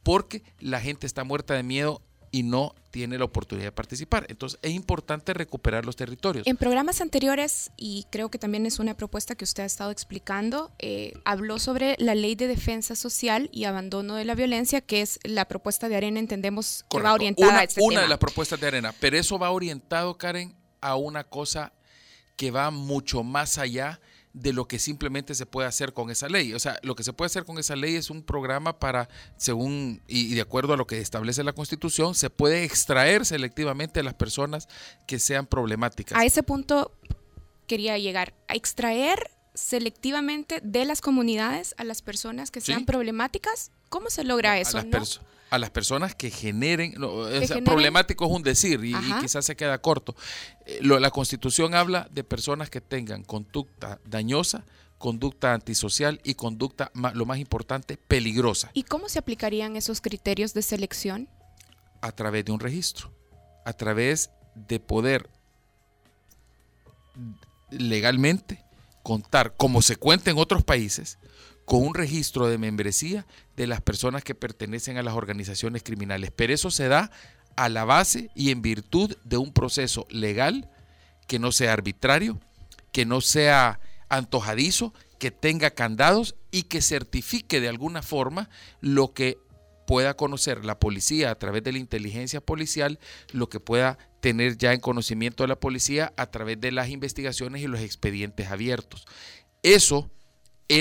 S18: porque la gente está muerta de miedo y no tiene la oportunidad de participar. Entonces es importante recuperar los territorios.
S3: En programas anteriores, y creo que también es una propuesta que usted ha estado explicando, eh, habló sobre la ley de defensa social y abandono de la violencia, que es la propuesta de Arena, entendemos que va orientada
S18: una,
S3: a este
S18: Una
S3: tema.
S18: de las propuestas de Arena, pero eso va orientado, Karen, a una cosa que va mucho más allá de lo que simplemente se puede hacer con esa ley. O sea, lo que se puede hacer con esa ley es un programa para, según y, de acuerdo a lo que establece la Constitución, se puede extraer selectivamente a las personas que sean problemáticas.
S3: A ese punto quería llegar, a extraer selectivamente de las comunidades a las personas que sean
S18: Sí.
S3: problemáticas. ¿Cómo se logra eso?
S18: a las,
S3: no?
S18: A las personas que generen, no, problemático es un decir y, quizás se queda corto. Eh, lo- la constitución habla de personas que tengan conducta dañosa, conducta antisocial y conducta, lo más importante, peligrosa,
S3: ¿Y cómo se aplicarían esos criterios de selección?
S18: a través de un registro, a través de poder legalmente contar, como se cuenta en otros países, con un registro de membresía de las personas que pertenecen a las organizaciones criminales. Pero eso se da a la base y en virtud de un proceso legal que no sea arbitrario, que no sea antojadizo, que tenga candados y que certifique de alguna forma lo que pueda conocer la policía a través de la inteligencia policial, lo que pueda tener ya en conocimiento de la policía a través de las investigaciones y los expedientes abiertos. Eso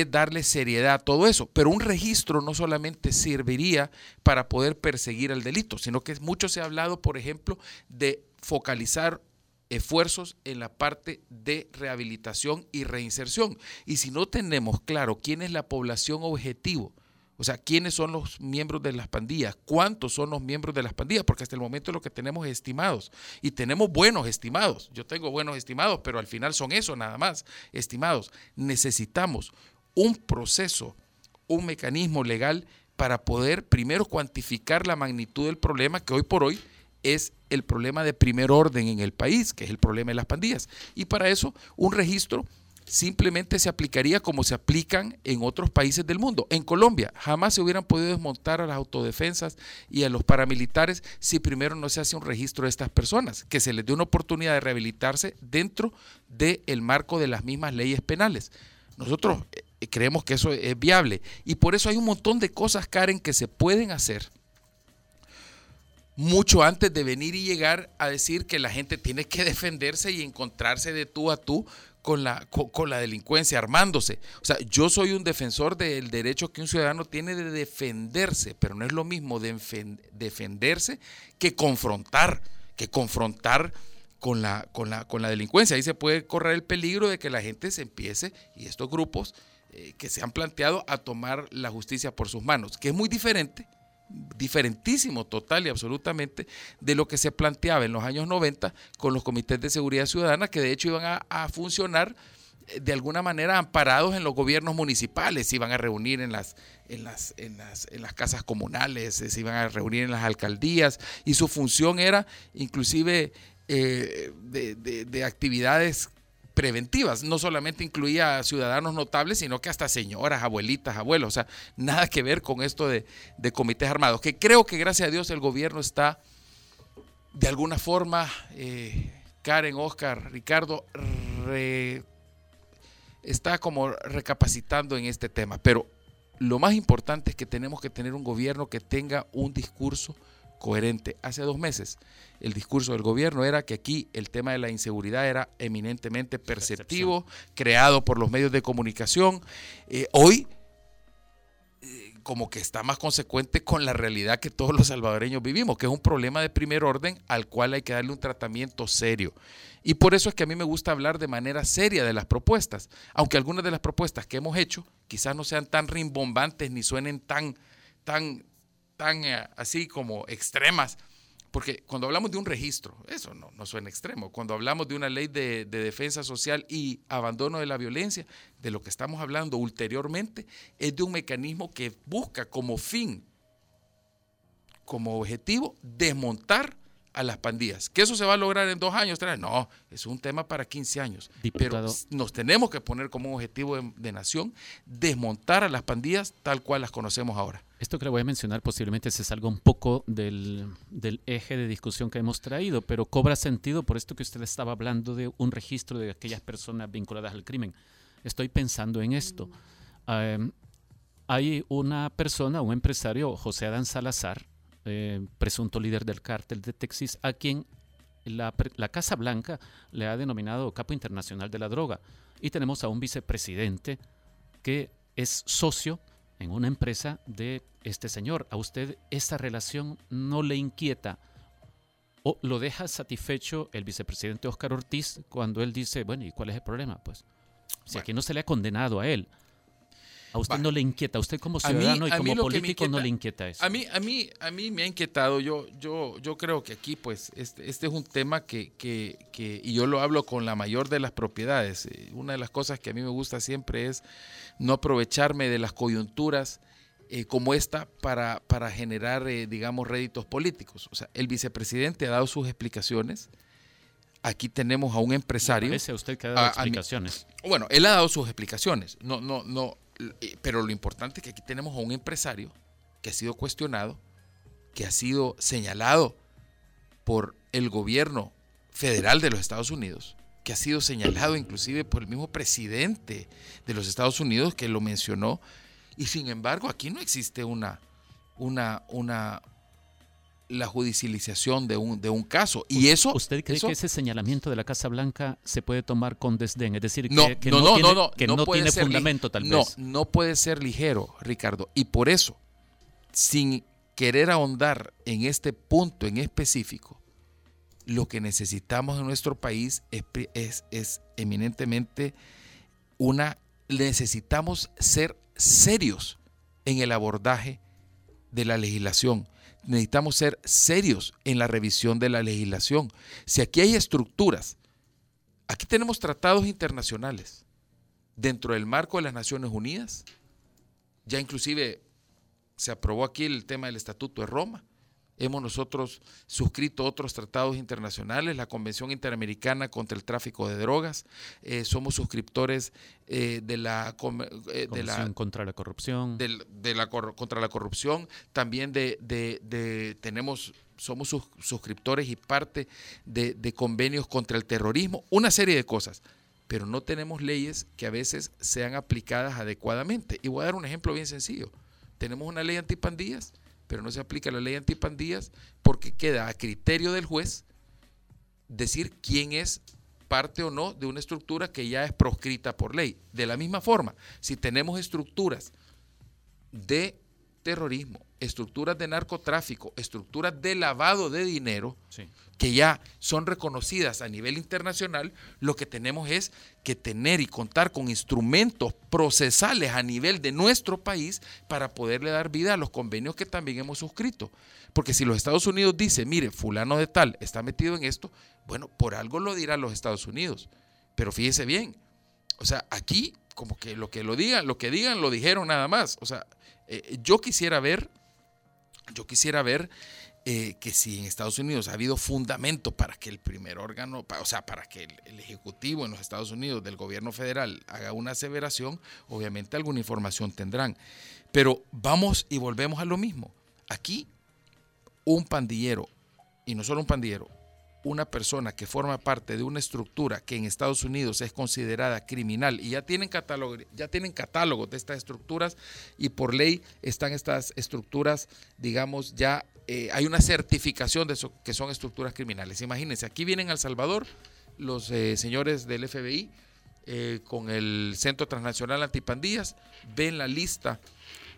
S18: es darle seriedad a todo eso, pero un registro no solamente serviría para poder perseguir al delito, sino que mucho se ha hablado, por ejemplo, de focalizar esfuerzos en la parte de rehabilitación y reinserción. Y si no tenemos claro quién es la población objetivo, o sea, quiénes son los miembros de las pandillas, cuántos son los miembros de las pandillas, porque hasta el momento lo que tenemos es estimados y tenemos buenos estimados. Yo tengo buenos estimados, pero al final son eso nada más, estimados. Necesitamos un proceso, un mecanismo legal para poder primero cuantificar la magnitud del problema que hoy por hoy es el problema de primer orden en el país, que es el problema de las pandillas. Y para eso un registro simplemente se aplicaría como se aplican en otros países del mundo. En Colombia jamás se hubieran podido desmontar a las autodefensas y a los paramilitares si primero no se hace un registro de estas personas, que se les dé una oportunidad de rehabilitarse dentro del marco de las mismas leyes penales. Nosotros creemos que eso es viable y por eso hay un montón de cosas, Karen, que se pueden hacer mucho antes de venir y llegar a decir que la gente tiene que (laughs) defenderse y encontrarse de tú a tú con la, con, la delincuencia, armándose. O sea, yo soy un defensor del derecho que un ciudadano tiene de defenderse, pero no es lo mismo de defenderse que confrontar, que confrontar con la, con, la, con la delincuencia. Ahí se puede correr el peligro de que la gente se empiece, y estos grupos eh, que se han planteado, a tomar la justicia por sus manos, que es muy diferente diferentísimo total y absolutamente de lo que se planteaba en los años 90 con los comités de seguridad ciudadana que de hecho iban a, funcionar de alguna manera amparados en los gobiernos municipales, se iban a reunir en las, en las, en las, en las casas comunales, se iban a reunir en las alcaldías y su función era inclusive eh, de, de actividades preventivas. No solamente incluía a ciudadanos notables, sino que hasta señoras, abuelitas, abuelos. O sea, nada que ver con esto de, de, comités armados. Que creo que gracias a Dios el gobierno está de alguna forma, eh, Karen, Oscar, Ricardo, está como recapacitando en este tema. Pero lo más importante es que tenemos que tener un gobierno que tenga un discurso coherente. Hace dos meses el discurso del gobierno era que aquí el tema de la inseguridad era eminentemente perceptivo, Percepción. creado por los medios de comunicación. Eh, hoy eh, como que está más consecuente con la realidad que todos los salvadoreños vivimos, que es un problema de primer orden al cual hay que darle un tratamiento serio. Y por eso es que a mí me gusta hablar de manera seria de las propuestas, aunque algunas de las propuestas que hemos hecho quizás no sean tan rimbombantes ni suenen tan, tan, tan eh, así como extremas, porque cuando hablamos de un registro, eso no, no suena extremo, cuando hablamos de una ley de, de, defensa social y abandono de la violencia, de lo que estamos hablando ulteriormente es de un mecanismo que busca como fin, como objetivo, desmontar a las pandillas. ¿Que eso se va a lograr en dos años? Tres? No, es un tema para 15 años. Pero nos tenemos que poner como un objetivo de, de, nación desmontar a las pandillas tal cual las conocemos ahora.
S4: Esto que le voy a mencionar posiblemente se salga un poco del, del eje de discusión que hemos traído, pero cobra sentido por esto que usted estaba hablando de un registro de aquellas personas vinculadas al crimen. Estoy pensando en esto. Um, hay una persona, un empresario, José Adán Salazar, eh, presunto líder del cártel de Texas, a quien la, la, Casa Blanca le ha denominado capo internacional de la droga. Y tenemos a un vicepresidente que es socio en una empresa de este señor. ¿A usted esa relación no le inquieta? ¿O lo deja satisfecho el vicepresidente Oscar Ortiz cuando él dice, bueno, ¿y cuál es el problema? Pues, si aquí no se le ha condenado a él, a usted no le inquieta, a usted como ciudadano y como político no le inquieta eso.
S18: A mí, a mí, a mí me ha inquietado. Yo, yo, yo creo que aquí, pues, este, este es un tema que, que, que, y yo lo hablo con la mayor de las propiedades. Eh, una de las cosas que a mí me gusta siempre es no aprovecharme de las coyunturas eh, como esta para, para generar, eh, digamos, réditos políticos. O sea, el vicepresidente ha dado sus explicaciones. Aquí tenemos a un empresario.
S4: ¿Le parece a usted que ha dado explicaciones?
S18: bueno, él ha dado sus explicaciones. No, no, no, pero lo importante es que aquí tenemos a un empresario que ha sido cuestionado, que ha sido señalado por el gobierno federal de los Estados Unidos, que ha sido señalado inclusive por el mismo presidente de los Estados Unidos que lo mencionó, y sin embargo aquí no existe una, una, una, la judicialización de un, de un caso. Y eso.
S4: ¿Usted cree que ese señalamiento de la Casa Blanca se puede tomar con desdén? Es decir, que
S18: no,
S4: que
S18: no,
S4: no,
S18: no,
S4: tiene, que no tiene fundamento, tal
S18: no,
S4: vez.
S18: No, puede ser ligero, Ricardo. Y por eso, sin querer ahondar en este punto en específico, lo que necesitamos en nuestro país es, es, es eminentemente una. Necesitamos ser serios en el abordaje de la legislación necesitamos ser serios en la revisión de la legislación. Si aquí hay estructuras, aquí tenemos tratados internacionales dentro del marco de las Naciones Unidas, ya inclusive se aprobó aquí el tema del Estatuto de Roma, Hemos nosotros suscrito otros tratados internacionales, la Convención Interamericana contra el Tráfico de Drogas, eh, somos suscriptores eh, de la...
S4: Eh, de la contra la corrupción.
S18: De, la, contra la corrupción, también de, de tenemos somos suscriptores y parte de, de, convenios contra el terrorismo, una serie de cosas, pero no tenemos leyes que a veces sean aplicadas adecuadamente. Y voy a dar un ejemplo bien sencillo. Tenemos una ley antipandillas pero no se aplica la ley antipandillas porque queda a criterio del juez decir quién es parte o no de una estructura que ya es proscrita por ley. De la misma forma, si tenemos estructuras de terrorismo, estructuras de narcotráfico, estructuras de lavado de dinero, que ya son reconocidas a nivel internacional, lo que tenemos es que tener y contar con instrumentos procesales a nivel de nuestro país para poderle dar vida a los convenios que también hemos suscrito. Porque si los Estados Unidos dicen, mire, fulano de tal está metido en esto, bueno, por algo lo dirán los Estados Unidos. Pero fíjese bien, o sea, aquí como que lo que lo digan, lo que digan lo dijeron nada más. O sea, eh, yo quisiera ver, yo quisiera ver eh, que si en Estados Unidos ha habido fundamento para que el primer órgano, o sea, para que el, Ejecutivo en los Estados Unidos del gobierno federal haga una aseveración, obviamente alguna información tendrán. Pero vamos y volvemos a lo mismo. Aquí, un pandillero, y no solo un pandillero, una persona que forma parte de una estructura que en Estados Unidos es considerada criminal y ya tienen catálogo, ya tienen catálogos de estas estructuras y por ley están estas estructuras, digamos, ya eh, hay una certificación de eso, que son estructuras criminales. Imagínense, aquí vienen al Salvador los eh, señores del FBI eh, con el Centro Transnacional Antipandillas, ven la lista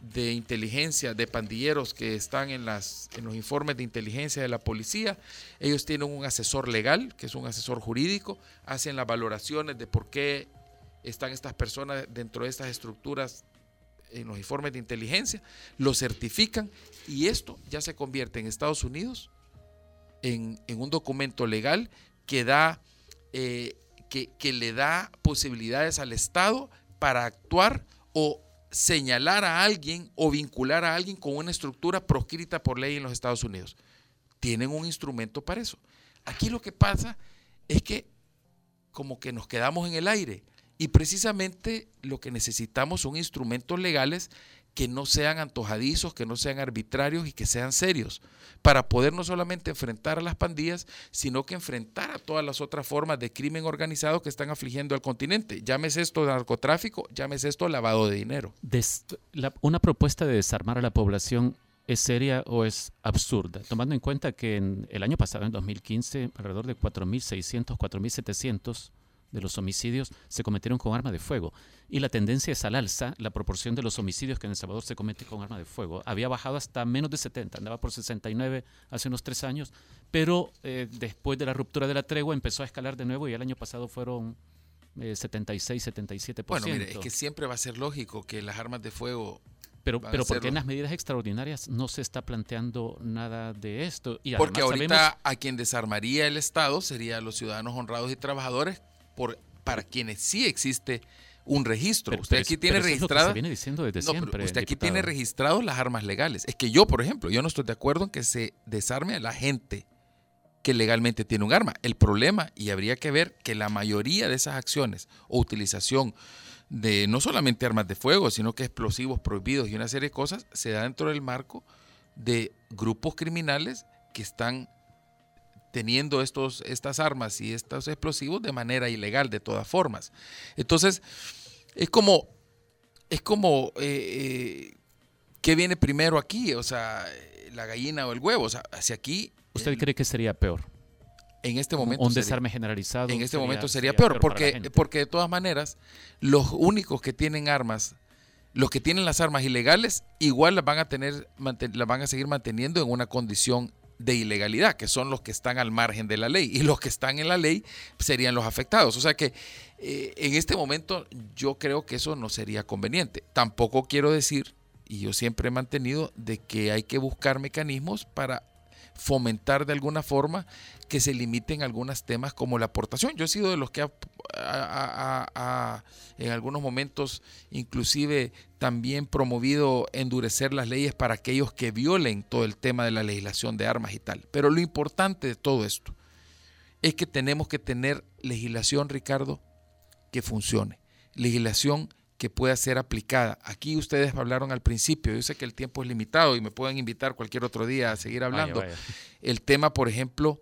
S18: de inteligencia de pandilleros que están en, en los informes de inteligencia de la policía. Ellos tienen un asesor legal, que es un asesor jurídico, hacen las valoraciones de por qué están estas personas dentro de estas estructuras en los informes de inteligencia, lo certifican y esto ya se convierte en Estados Unidos en, un documento legal que, da, eh, que, que le da posibilidades al Estado para actuar o señalar a alguien o vincular a alguien con una estructura proscrita por ley en los Estados Unidos. tienen un instrumento para eso. Aquí lo que pasa es que como que nos quedamos en el aire y precisamente lo que necesitamos son instrumentos legales que no sean antojadizos, que no sean arbitrarios y que sean serios, para poder no solamente enfrentar a las pandillas, sino que enfrentar a todas las otras formas de crimen organizado que están afligiendo al continente. Llámese esto narcotráfico, llámese esto lavado de dinero.
S4: una propuesta de desarmar a la población ¿Es seria o es absurda? Tomando en cuenta que en el año pasado, en 2015, alrededor de 4.600, 4.700 de los homicidios se cometieron con arma de fuego. Y la tendencia es al alza, la proporción de los homicidios que en El Salvador se cometen con arma de fuego. Había bajado hasta menos de 70, andaba por 69 hace unos tres años, pero eh, después de la ruptura de la tregua empezó a escalar de nuevo y el año pasado fueron 76, eh, 77%.
S18: Bueno, mire, es que siempre va a ser lógico que las armas de fuego
S4: pero, pero ¿por qué en las medidas extraordinarias no se está planteando nada de esto?
S18: Y Porque ahorita a quien desarmaría el Estado sería los ciudadanos honrados y trabajadores por, para quienes sí existe un registro. usted aquí tiene registrado.
S4: diciendo desde siempre.
S18: Usted aquí tiene registrados las armas legales. Es que yo, por ejemplo, yo no estoy de acuerdo en que se desarme a la gente que legalmente tiene un arma. El problema, y habría que ver que la mayoría de esas acciones o utilización de no solamente armas de fuego, sino que explosivos prohibidos y una serie de cosas, se da dentro del marco de grupos criminales que están teniendo estos, estas armas y estos explosivos de manera ilegal, de todas formas. Entonces, es como, es como, eh, eh, ¿qué viene primero aquí? O sea, la gallina o el huevo. O sea, hacia aquí...
S4: ¿Usted cree que sería peor?
S18: En este momento.
S4: Un desarme generalizado.
S18: En este momento sería, peor, porque, porque de todas maneras, los únicos que tienen armas, los que tienen las armas ilegales, igual las van a tener, las van a seguir manteniendo en una condición de ilegalidad, que son los que están al margen de la ley, y los que están en la ley serían los afectados. O sea que eh, en este momento yo creo que eso no sería conveniente. Tampoco quiero decir, y yo siempre he mantenido, de que hay que buscar mecanismos para fomentar de alguna forma que se limiten algunos temas como la aportación. Yo he sido de los que en algunos momentos inclusive también promovido endurecer las leyes para aquellos que violen todo el tema de la legislación de armas y tal. Pero lo importante de todo esto es que tenemos que tener legislación, Ricardo, que funcione. Legislación que pueda ser aplicada. Aquí ustedes hablaron al principio, yo sé que el tiempo es limitado y me pueden invitar cualquier otro día a seguir hablando. El tema, por ejemplo,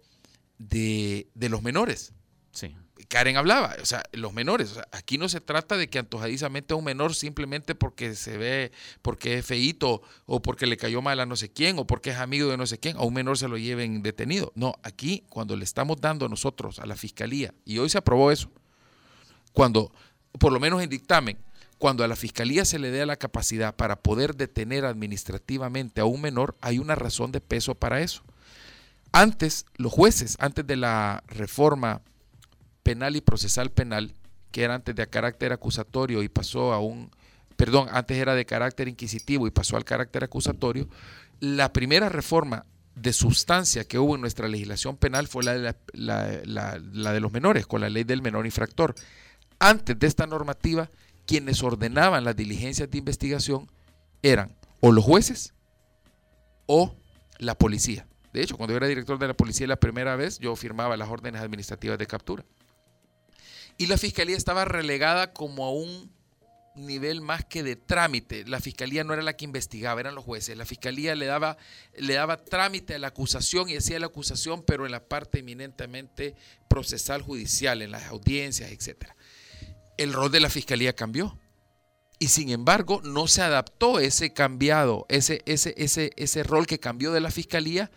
S18: de, los menores.
S4: Sí.
S18: Karen hablaba, o sea, los menores, aquí no se trata de que antojadizamente a un menor simplemente porque se ve, porque es feíto o porque le cayó mal a no sé quién o porque es amigo de no sé quién, a un menor se lo lleven detenido. No, aquí cuando le estamos dando a nosotros, a la fiscalía, y hoy se aprobó eso, cuando, por lo menos en dictamen, cuando a la fiscalía se le dé la capacidad para poder detener administrativamente a un menor, hay una razón de peso para eso. Antes, los jueces, antes de la reforma penal y procesal penal, que era antes de carácter acusatorio y pasó a un, perdón, antes era de carácter inquisitivo y pasó al carácter acusatorio, la primera reforma de sustancia que hubo en nuestra legislación penal fue la de, la de los menores, con la ley del menor infractor. Antes de esta normativa, quienes ordenaban las diligencias de investigación eran o los jueces o la policía. De hecho, cuando yo era director de la policía la primera vez, yo firmaba las órdenes administrativas de captura. Y la fiscalía estaba relegada como a un nivel más que de trámite. La fiscalía no era la que investigaba, eran los jueces. La fiscalía le daba, le daba trámite a la acusación y hacía la acusación, pero en la parte eminentemente procesal judicial, en las audiencias, etcétera el rol de la fiscalía cambió. Y sin embargo, no se adaptó ese cambiado, ese, ese, ese, ese rol que cambió de la fiscalía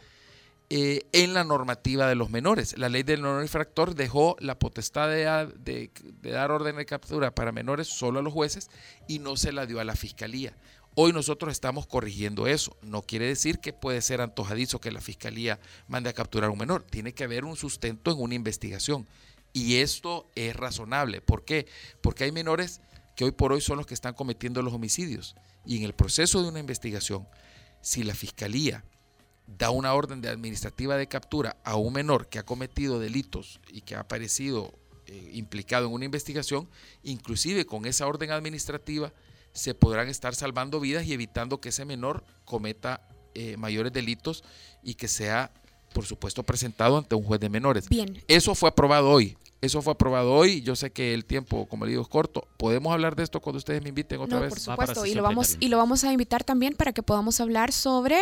S18: eh, en la normativa de los menores. La ley del menor infractor dejó la potestad de, de, dar orden de captura para menores solo a los jueces y no se la dio a la fiscalía. Hoy nosotros estamos corrigiendo eso. No quiere decir que puede ser antojadizo que la fiscalía mande a capturar a un menor. Tiene que haber un sustento en una investigación. Y esto es razonable. ¿Por qué? Porque hay menores que hoy por hoy son los que están cometiendo los homicidios. Y en el proceso de una investigación, si la fiscalía da una orden de administrativa de captura a un menor que ha cometido delitos y que ha aparecido eh, implicado en una investigación, inclusive con esa orden administrativa se podrán estar salvando vidas y evitando que ese menor cometa eh, mayores delitos y que sea por supuesto, presentado ante un juez de menores.
S3: Bien.
S18: Eso fue aprobado hoy. Eso fue aprobado hoy. Yo sé que el tiempo, como le digo, es corto. ¿Podemos hablar de esto cuando ustedes me inviten otra
S3: No,
S18: vez?
S3: por supuesto, y lo vamos y lo vamos a invitar también para que podamos hablar sobre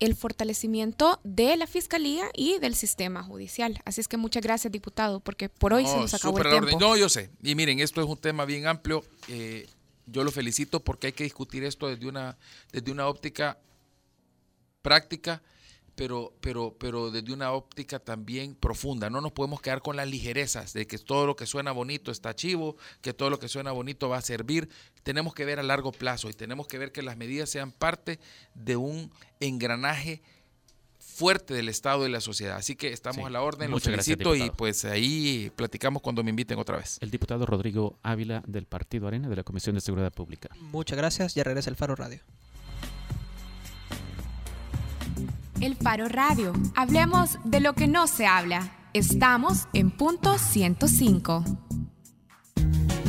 S3: el fortalecimiento de la fiscalía y del sistema judicial. Así es que muchas gracias, diputado, porque por hoy se
S18: No,
S3: nos acabó el tiempo.
S18: orden. No, yo sé. Y miren, esto es un tema bien amplio. Eh, yo lo felicito porque hay que discutir esto desde una, desde una óptica práctica, pero, pero, pero desde una óptica también profunda. No nos podemos quedar con las ligerezas de que todo lo que suena bonito está chivo, que todo lo que suena bonito va a servir. Tenemos que ver a largo plazo y tenemos que ver que las medidas sean parte de un engranaje fuerte del Estado y de la sociedad. Así que estamos
S4: Sí.
S18: a la orden, los
S4: gracias,
S18: felicito y pues ahí platicamos cuando me inviten otra vez.
S4: El diputado Rodrigo Ávila del Partido Arena de la Comisión de Seguridad Pública.
S2: Muchas gracias. Ya regresa el Faro Radio.
S3: El Faro Radio. Hablemos de lo que no se habla. Estamos en punto 105.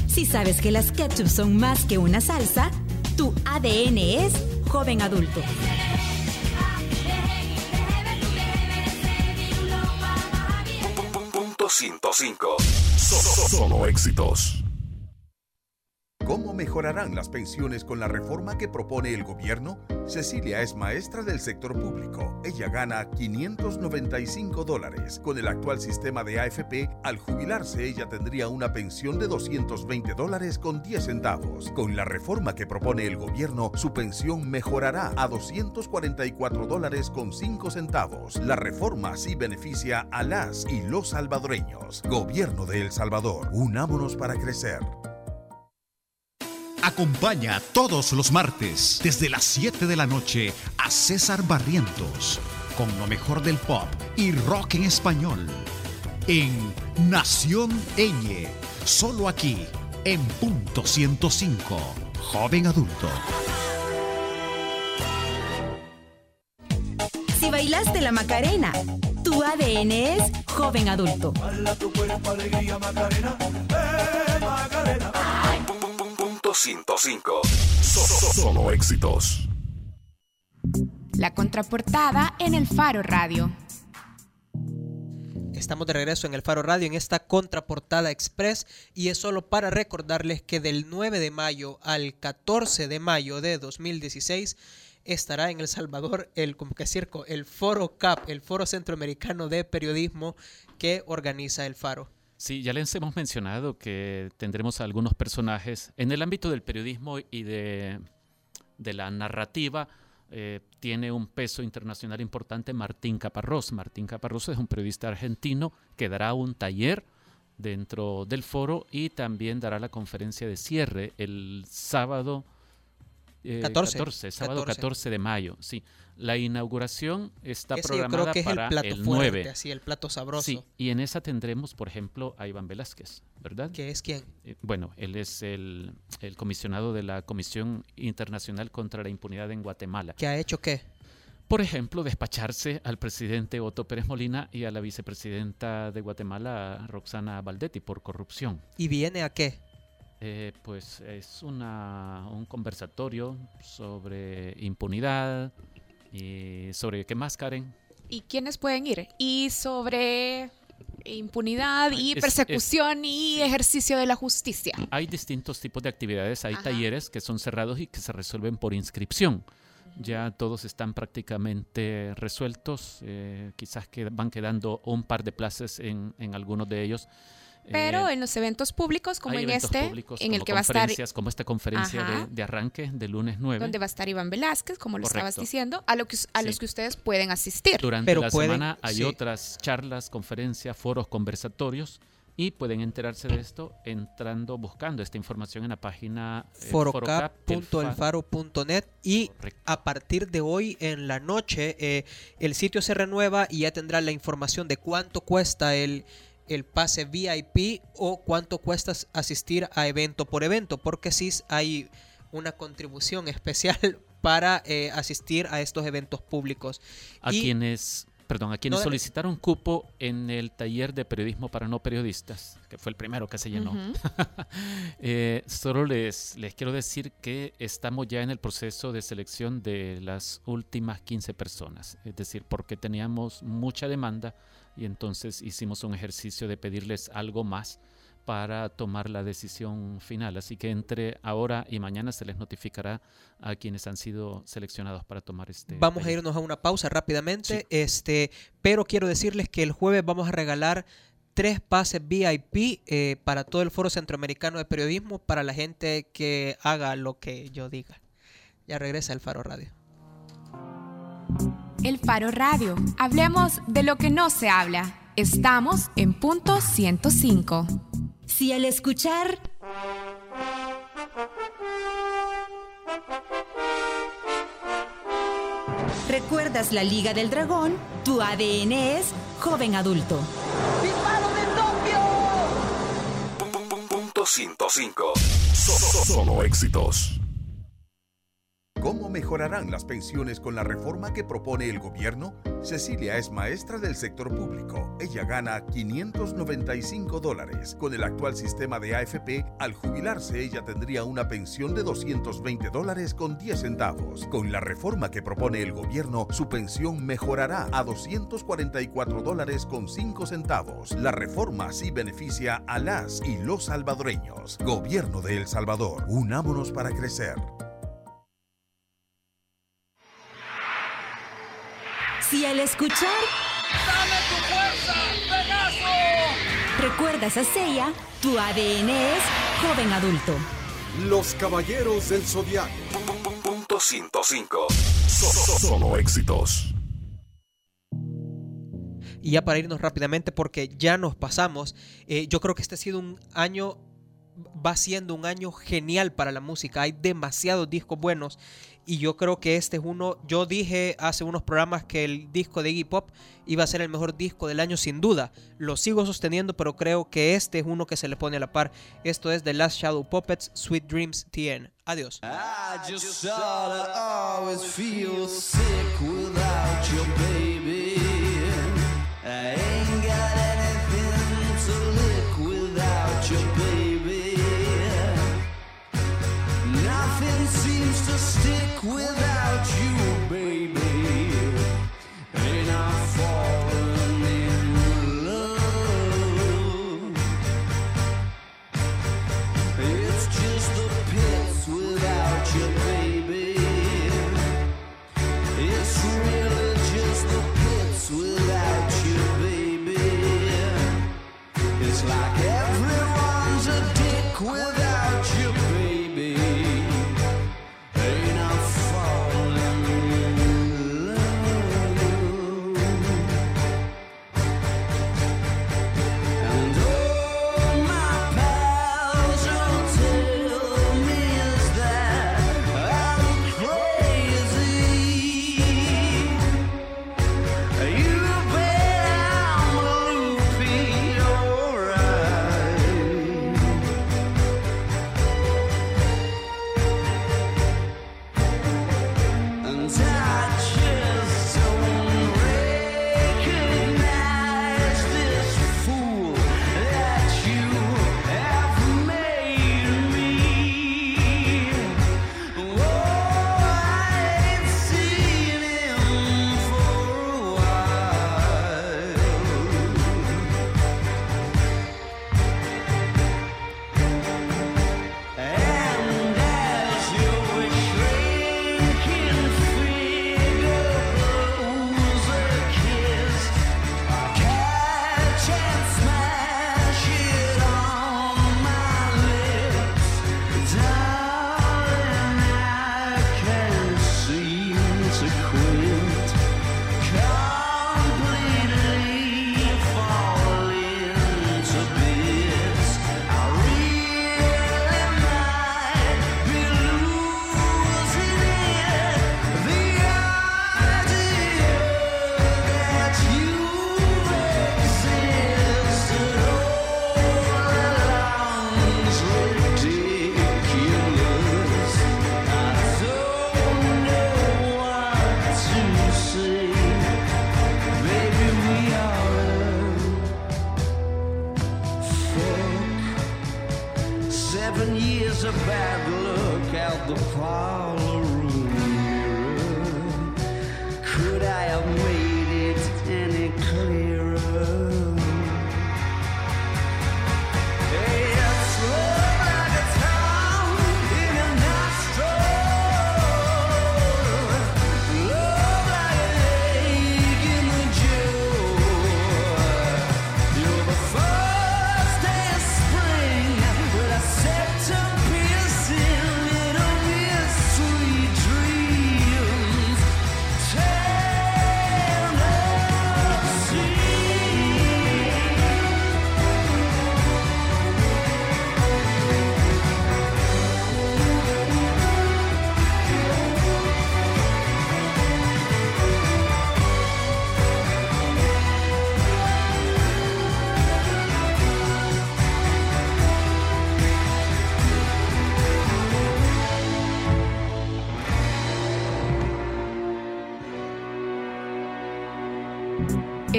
S5: Si sabes que las ketchup son más que una salsa, tu ADN es joven adulto.
S7: Punto 105. So- so- Solo éxitos.
S17: ¿Cómo mejorarán las pensiones con la reforma que propone el gobierno? Cecilia es maestra del sector público. Ella gana 595 dólares. Con el actual sistema de AFP, al jubilarse ella tendría una pensión de 220 dólares con 10 centavos. Con la reforma que propone el gobierno, su pensión mejorará a 244 dólares con 5 centavos. La reforma sí beneficia a las y los salvadoreños. Gobierno de El Salvador, unámonos para crecer.
S1: Acompaña todos los martes desde las 7 de la noche a César Barrientos con lo mejor del pop y rock en español en Nación Eñe, solo aquí en punto 105, joven adulto.
S5: Si bailaste la Macarena, tu ADN es joven adulto.
S7: Baila tu cuerpo, alegría, Macarena. Eh, Macarena. 105. solo éxitos.
S3: La contraportada en el Faro Radio.
S2: Estamos de regreso en el Faro Radio en esta contraportada express y es solo para recordarles que del 9 de mayo al 14 de mayo de 2016 estará en El Salvador el, como que circo, el Foro CAP, el Foro Centroamericano de Periodismo que organiza el Faro.
S4: Sí, ya les hemos mencionado que tendremos algunos personajes en el ámbito del periodismo y de, de la narrativa. eh, tiene un peso internacional importante Martín Caparrós. Martín Caparrós es un periodista argentino que dará un taller dentro del foro y también dará la conferencia de cierre el sábado eh,
S2: 14,
S4: sábado
S2: 14.
S4: 14 de mayo. Sí, la inauguración está
S2: Ese yo
S4: programada
S2: creo que es el
S4: para
S2: plato
S4: el
S2: fuerte,
S4: 9.
S2: así, el plato sabroso.
S4: Sí, y en esa tendremos, por ejemplo, a Iván Velázquez, ¿verdad?
S2: ¿Que es quién?
S4: Eh, Bueno, él es el, el comisionado de la Comisión Internacional contra la Impunidad en Guatemala.
S2: ¿Que ha hecho qué?
S4: Por ejemplo, despacharse al presidente Otto Pérez Molina y a la vicepresidenta de Guatemala, Roxana Valdetti, por corrupción.
S2: ¿Y viene a qué?
S4: Eh, pues es una, un conversatorio sobre impunidad y sobre qué más, Karen.
S3: ¿Y quiénes pueden ir? Y sobre impunidad y
S4: Es-
S3: persecución y ejercicio de la justicia.
S4: Hay distintos tipos de actividades, hay
S3: Ajá.
S4: talleres que son cerrados y que se resuelven por inscripción. Ya todos están prácticamente resueltos, eh, quizás que van quedando un par de plazas en, en algunos de ellos.
S3: Pero
S4: Eh,
S3: en los eventos públicos, como
S4: hay
S3: en este,
S4: públicos
S3: en el que va a estar,
S4: como esta conferencia de,
S3: Ajá.
S4: de arranque de lunes 9.
S3: donde va a estar Iván Velázquez, como lo estabas diciendo, a, lo que, a
S4: Sí.
S3: los que ustedes pueden asistir.
S4: Durante la semana hay otras charlas, conferencias, foros, conversatorios y pueden enterarse de esto entrando, buscando esta información en la página eh, forocap, el Faro.
S2: forocap.elfaro.net y a partir de hoy en la noche eh, el sitio se renueva y ya tendrá la información de cuánto cuesta el, el pase VIP o cuánto cuesta asistir a evento por evento, porque sí hay una contribución (laughs) especial para eh, asistir a estos eventos públicos.
S4: A
S2: Y-
S4: quienes perdón, a quienes
S2: No,
S4: solicitaron cupo en el taller de periodismo para no periodistas, que fue el primero que se llenó. (laughs) Eh, solo les, les quiero decir que estamos ya en el proceso de selección de las últimas 15 personas, es decir, porque teníamos mucha demanda y entonces hicimos un ejercicio de pedirles algo más para tomar la decisión final. Así que entre ahora y mañana se les notificará a quienes han sido seleccionados para tomar este.
S2: Vamos a irnos a una pausa rápidamente, este, pero quiero decirles que el jueves vamos a regalar tres pases VIP eh, para todo el Foro Centroamericano de Periodismo para la gente que haga lo que yo diga. Ya regresa el Faro Radio.
S3: El Faro Radio. Hablemos de lo que no se habla. Estamos en punto 105.
S5: Si al escuchar recuerdas la Liga del Dragón, tu ADN es joven adulto.
S7: Punto 105. So- so- Solo éxitos.
S17: ¿Cómo mejorarán las pensiones con la reforma que propone el gobierno? Cecilia es maestra del sector público. Ella gana 595 dólares. Con el actual sistema de AFP, al jubilarse ella tendría una pensión de 220 dólares con 10 centavos. Con la reforma que propone el gobierno, su pensión mejorará a 244 dólares con 5 centavos. La reforma sí beneficia a las y los salvadoreños. Gobierno de El Salvador, unámonos para crecer.
S5: Si al escuchar recuerdas a Seiya, tu ADN es joven adulto.
S7: Los caballeros del zodiaco. Punto 105. So- so- Solo éxitos.
S2: Y ya para irnos rápidamente, porque ya nos pasamos, eh, yo creo que este ha sido un año, va siendo un año genial para la música. Hay demasiados discos buenos y yo creo que este es uno, yo dije hace unos programas que el disco de Iggy Pop iba a ser el mejor disco del año sin duda. Lo sigo sosteniendo, pero creo que este es uno que se le pone a la par. Esto es The Last Shadow Puppets, Sweet Dreams TN. Adiós.
S6: Stick without you, cool.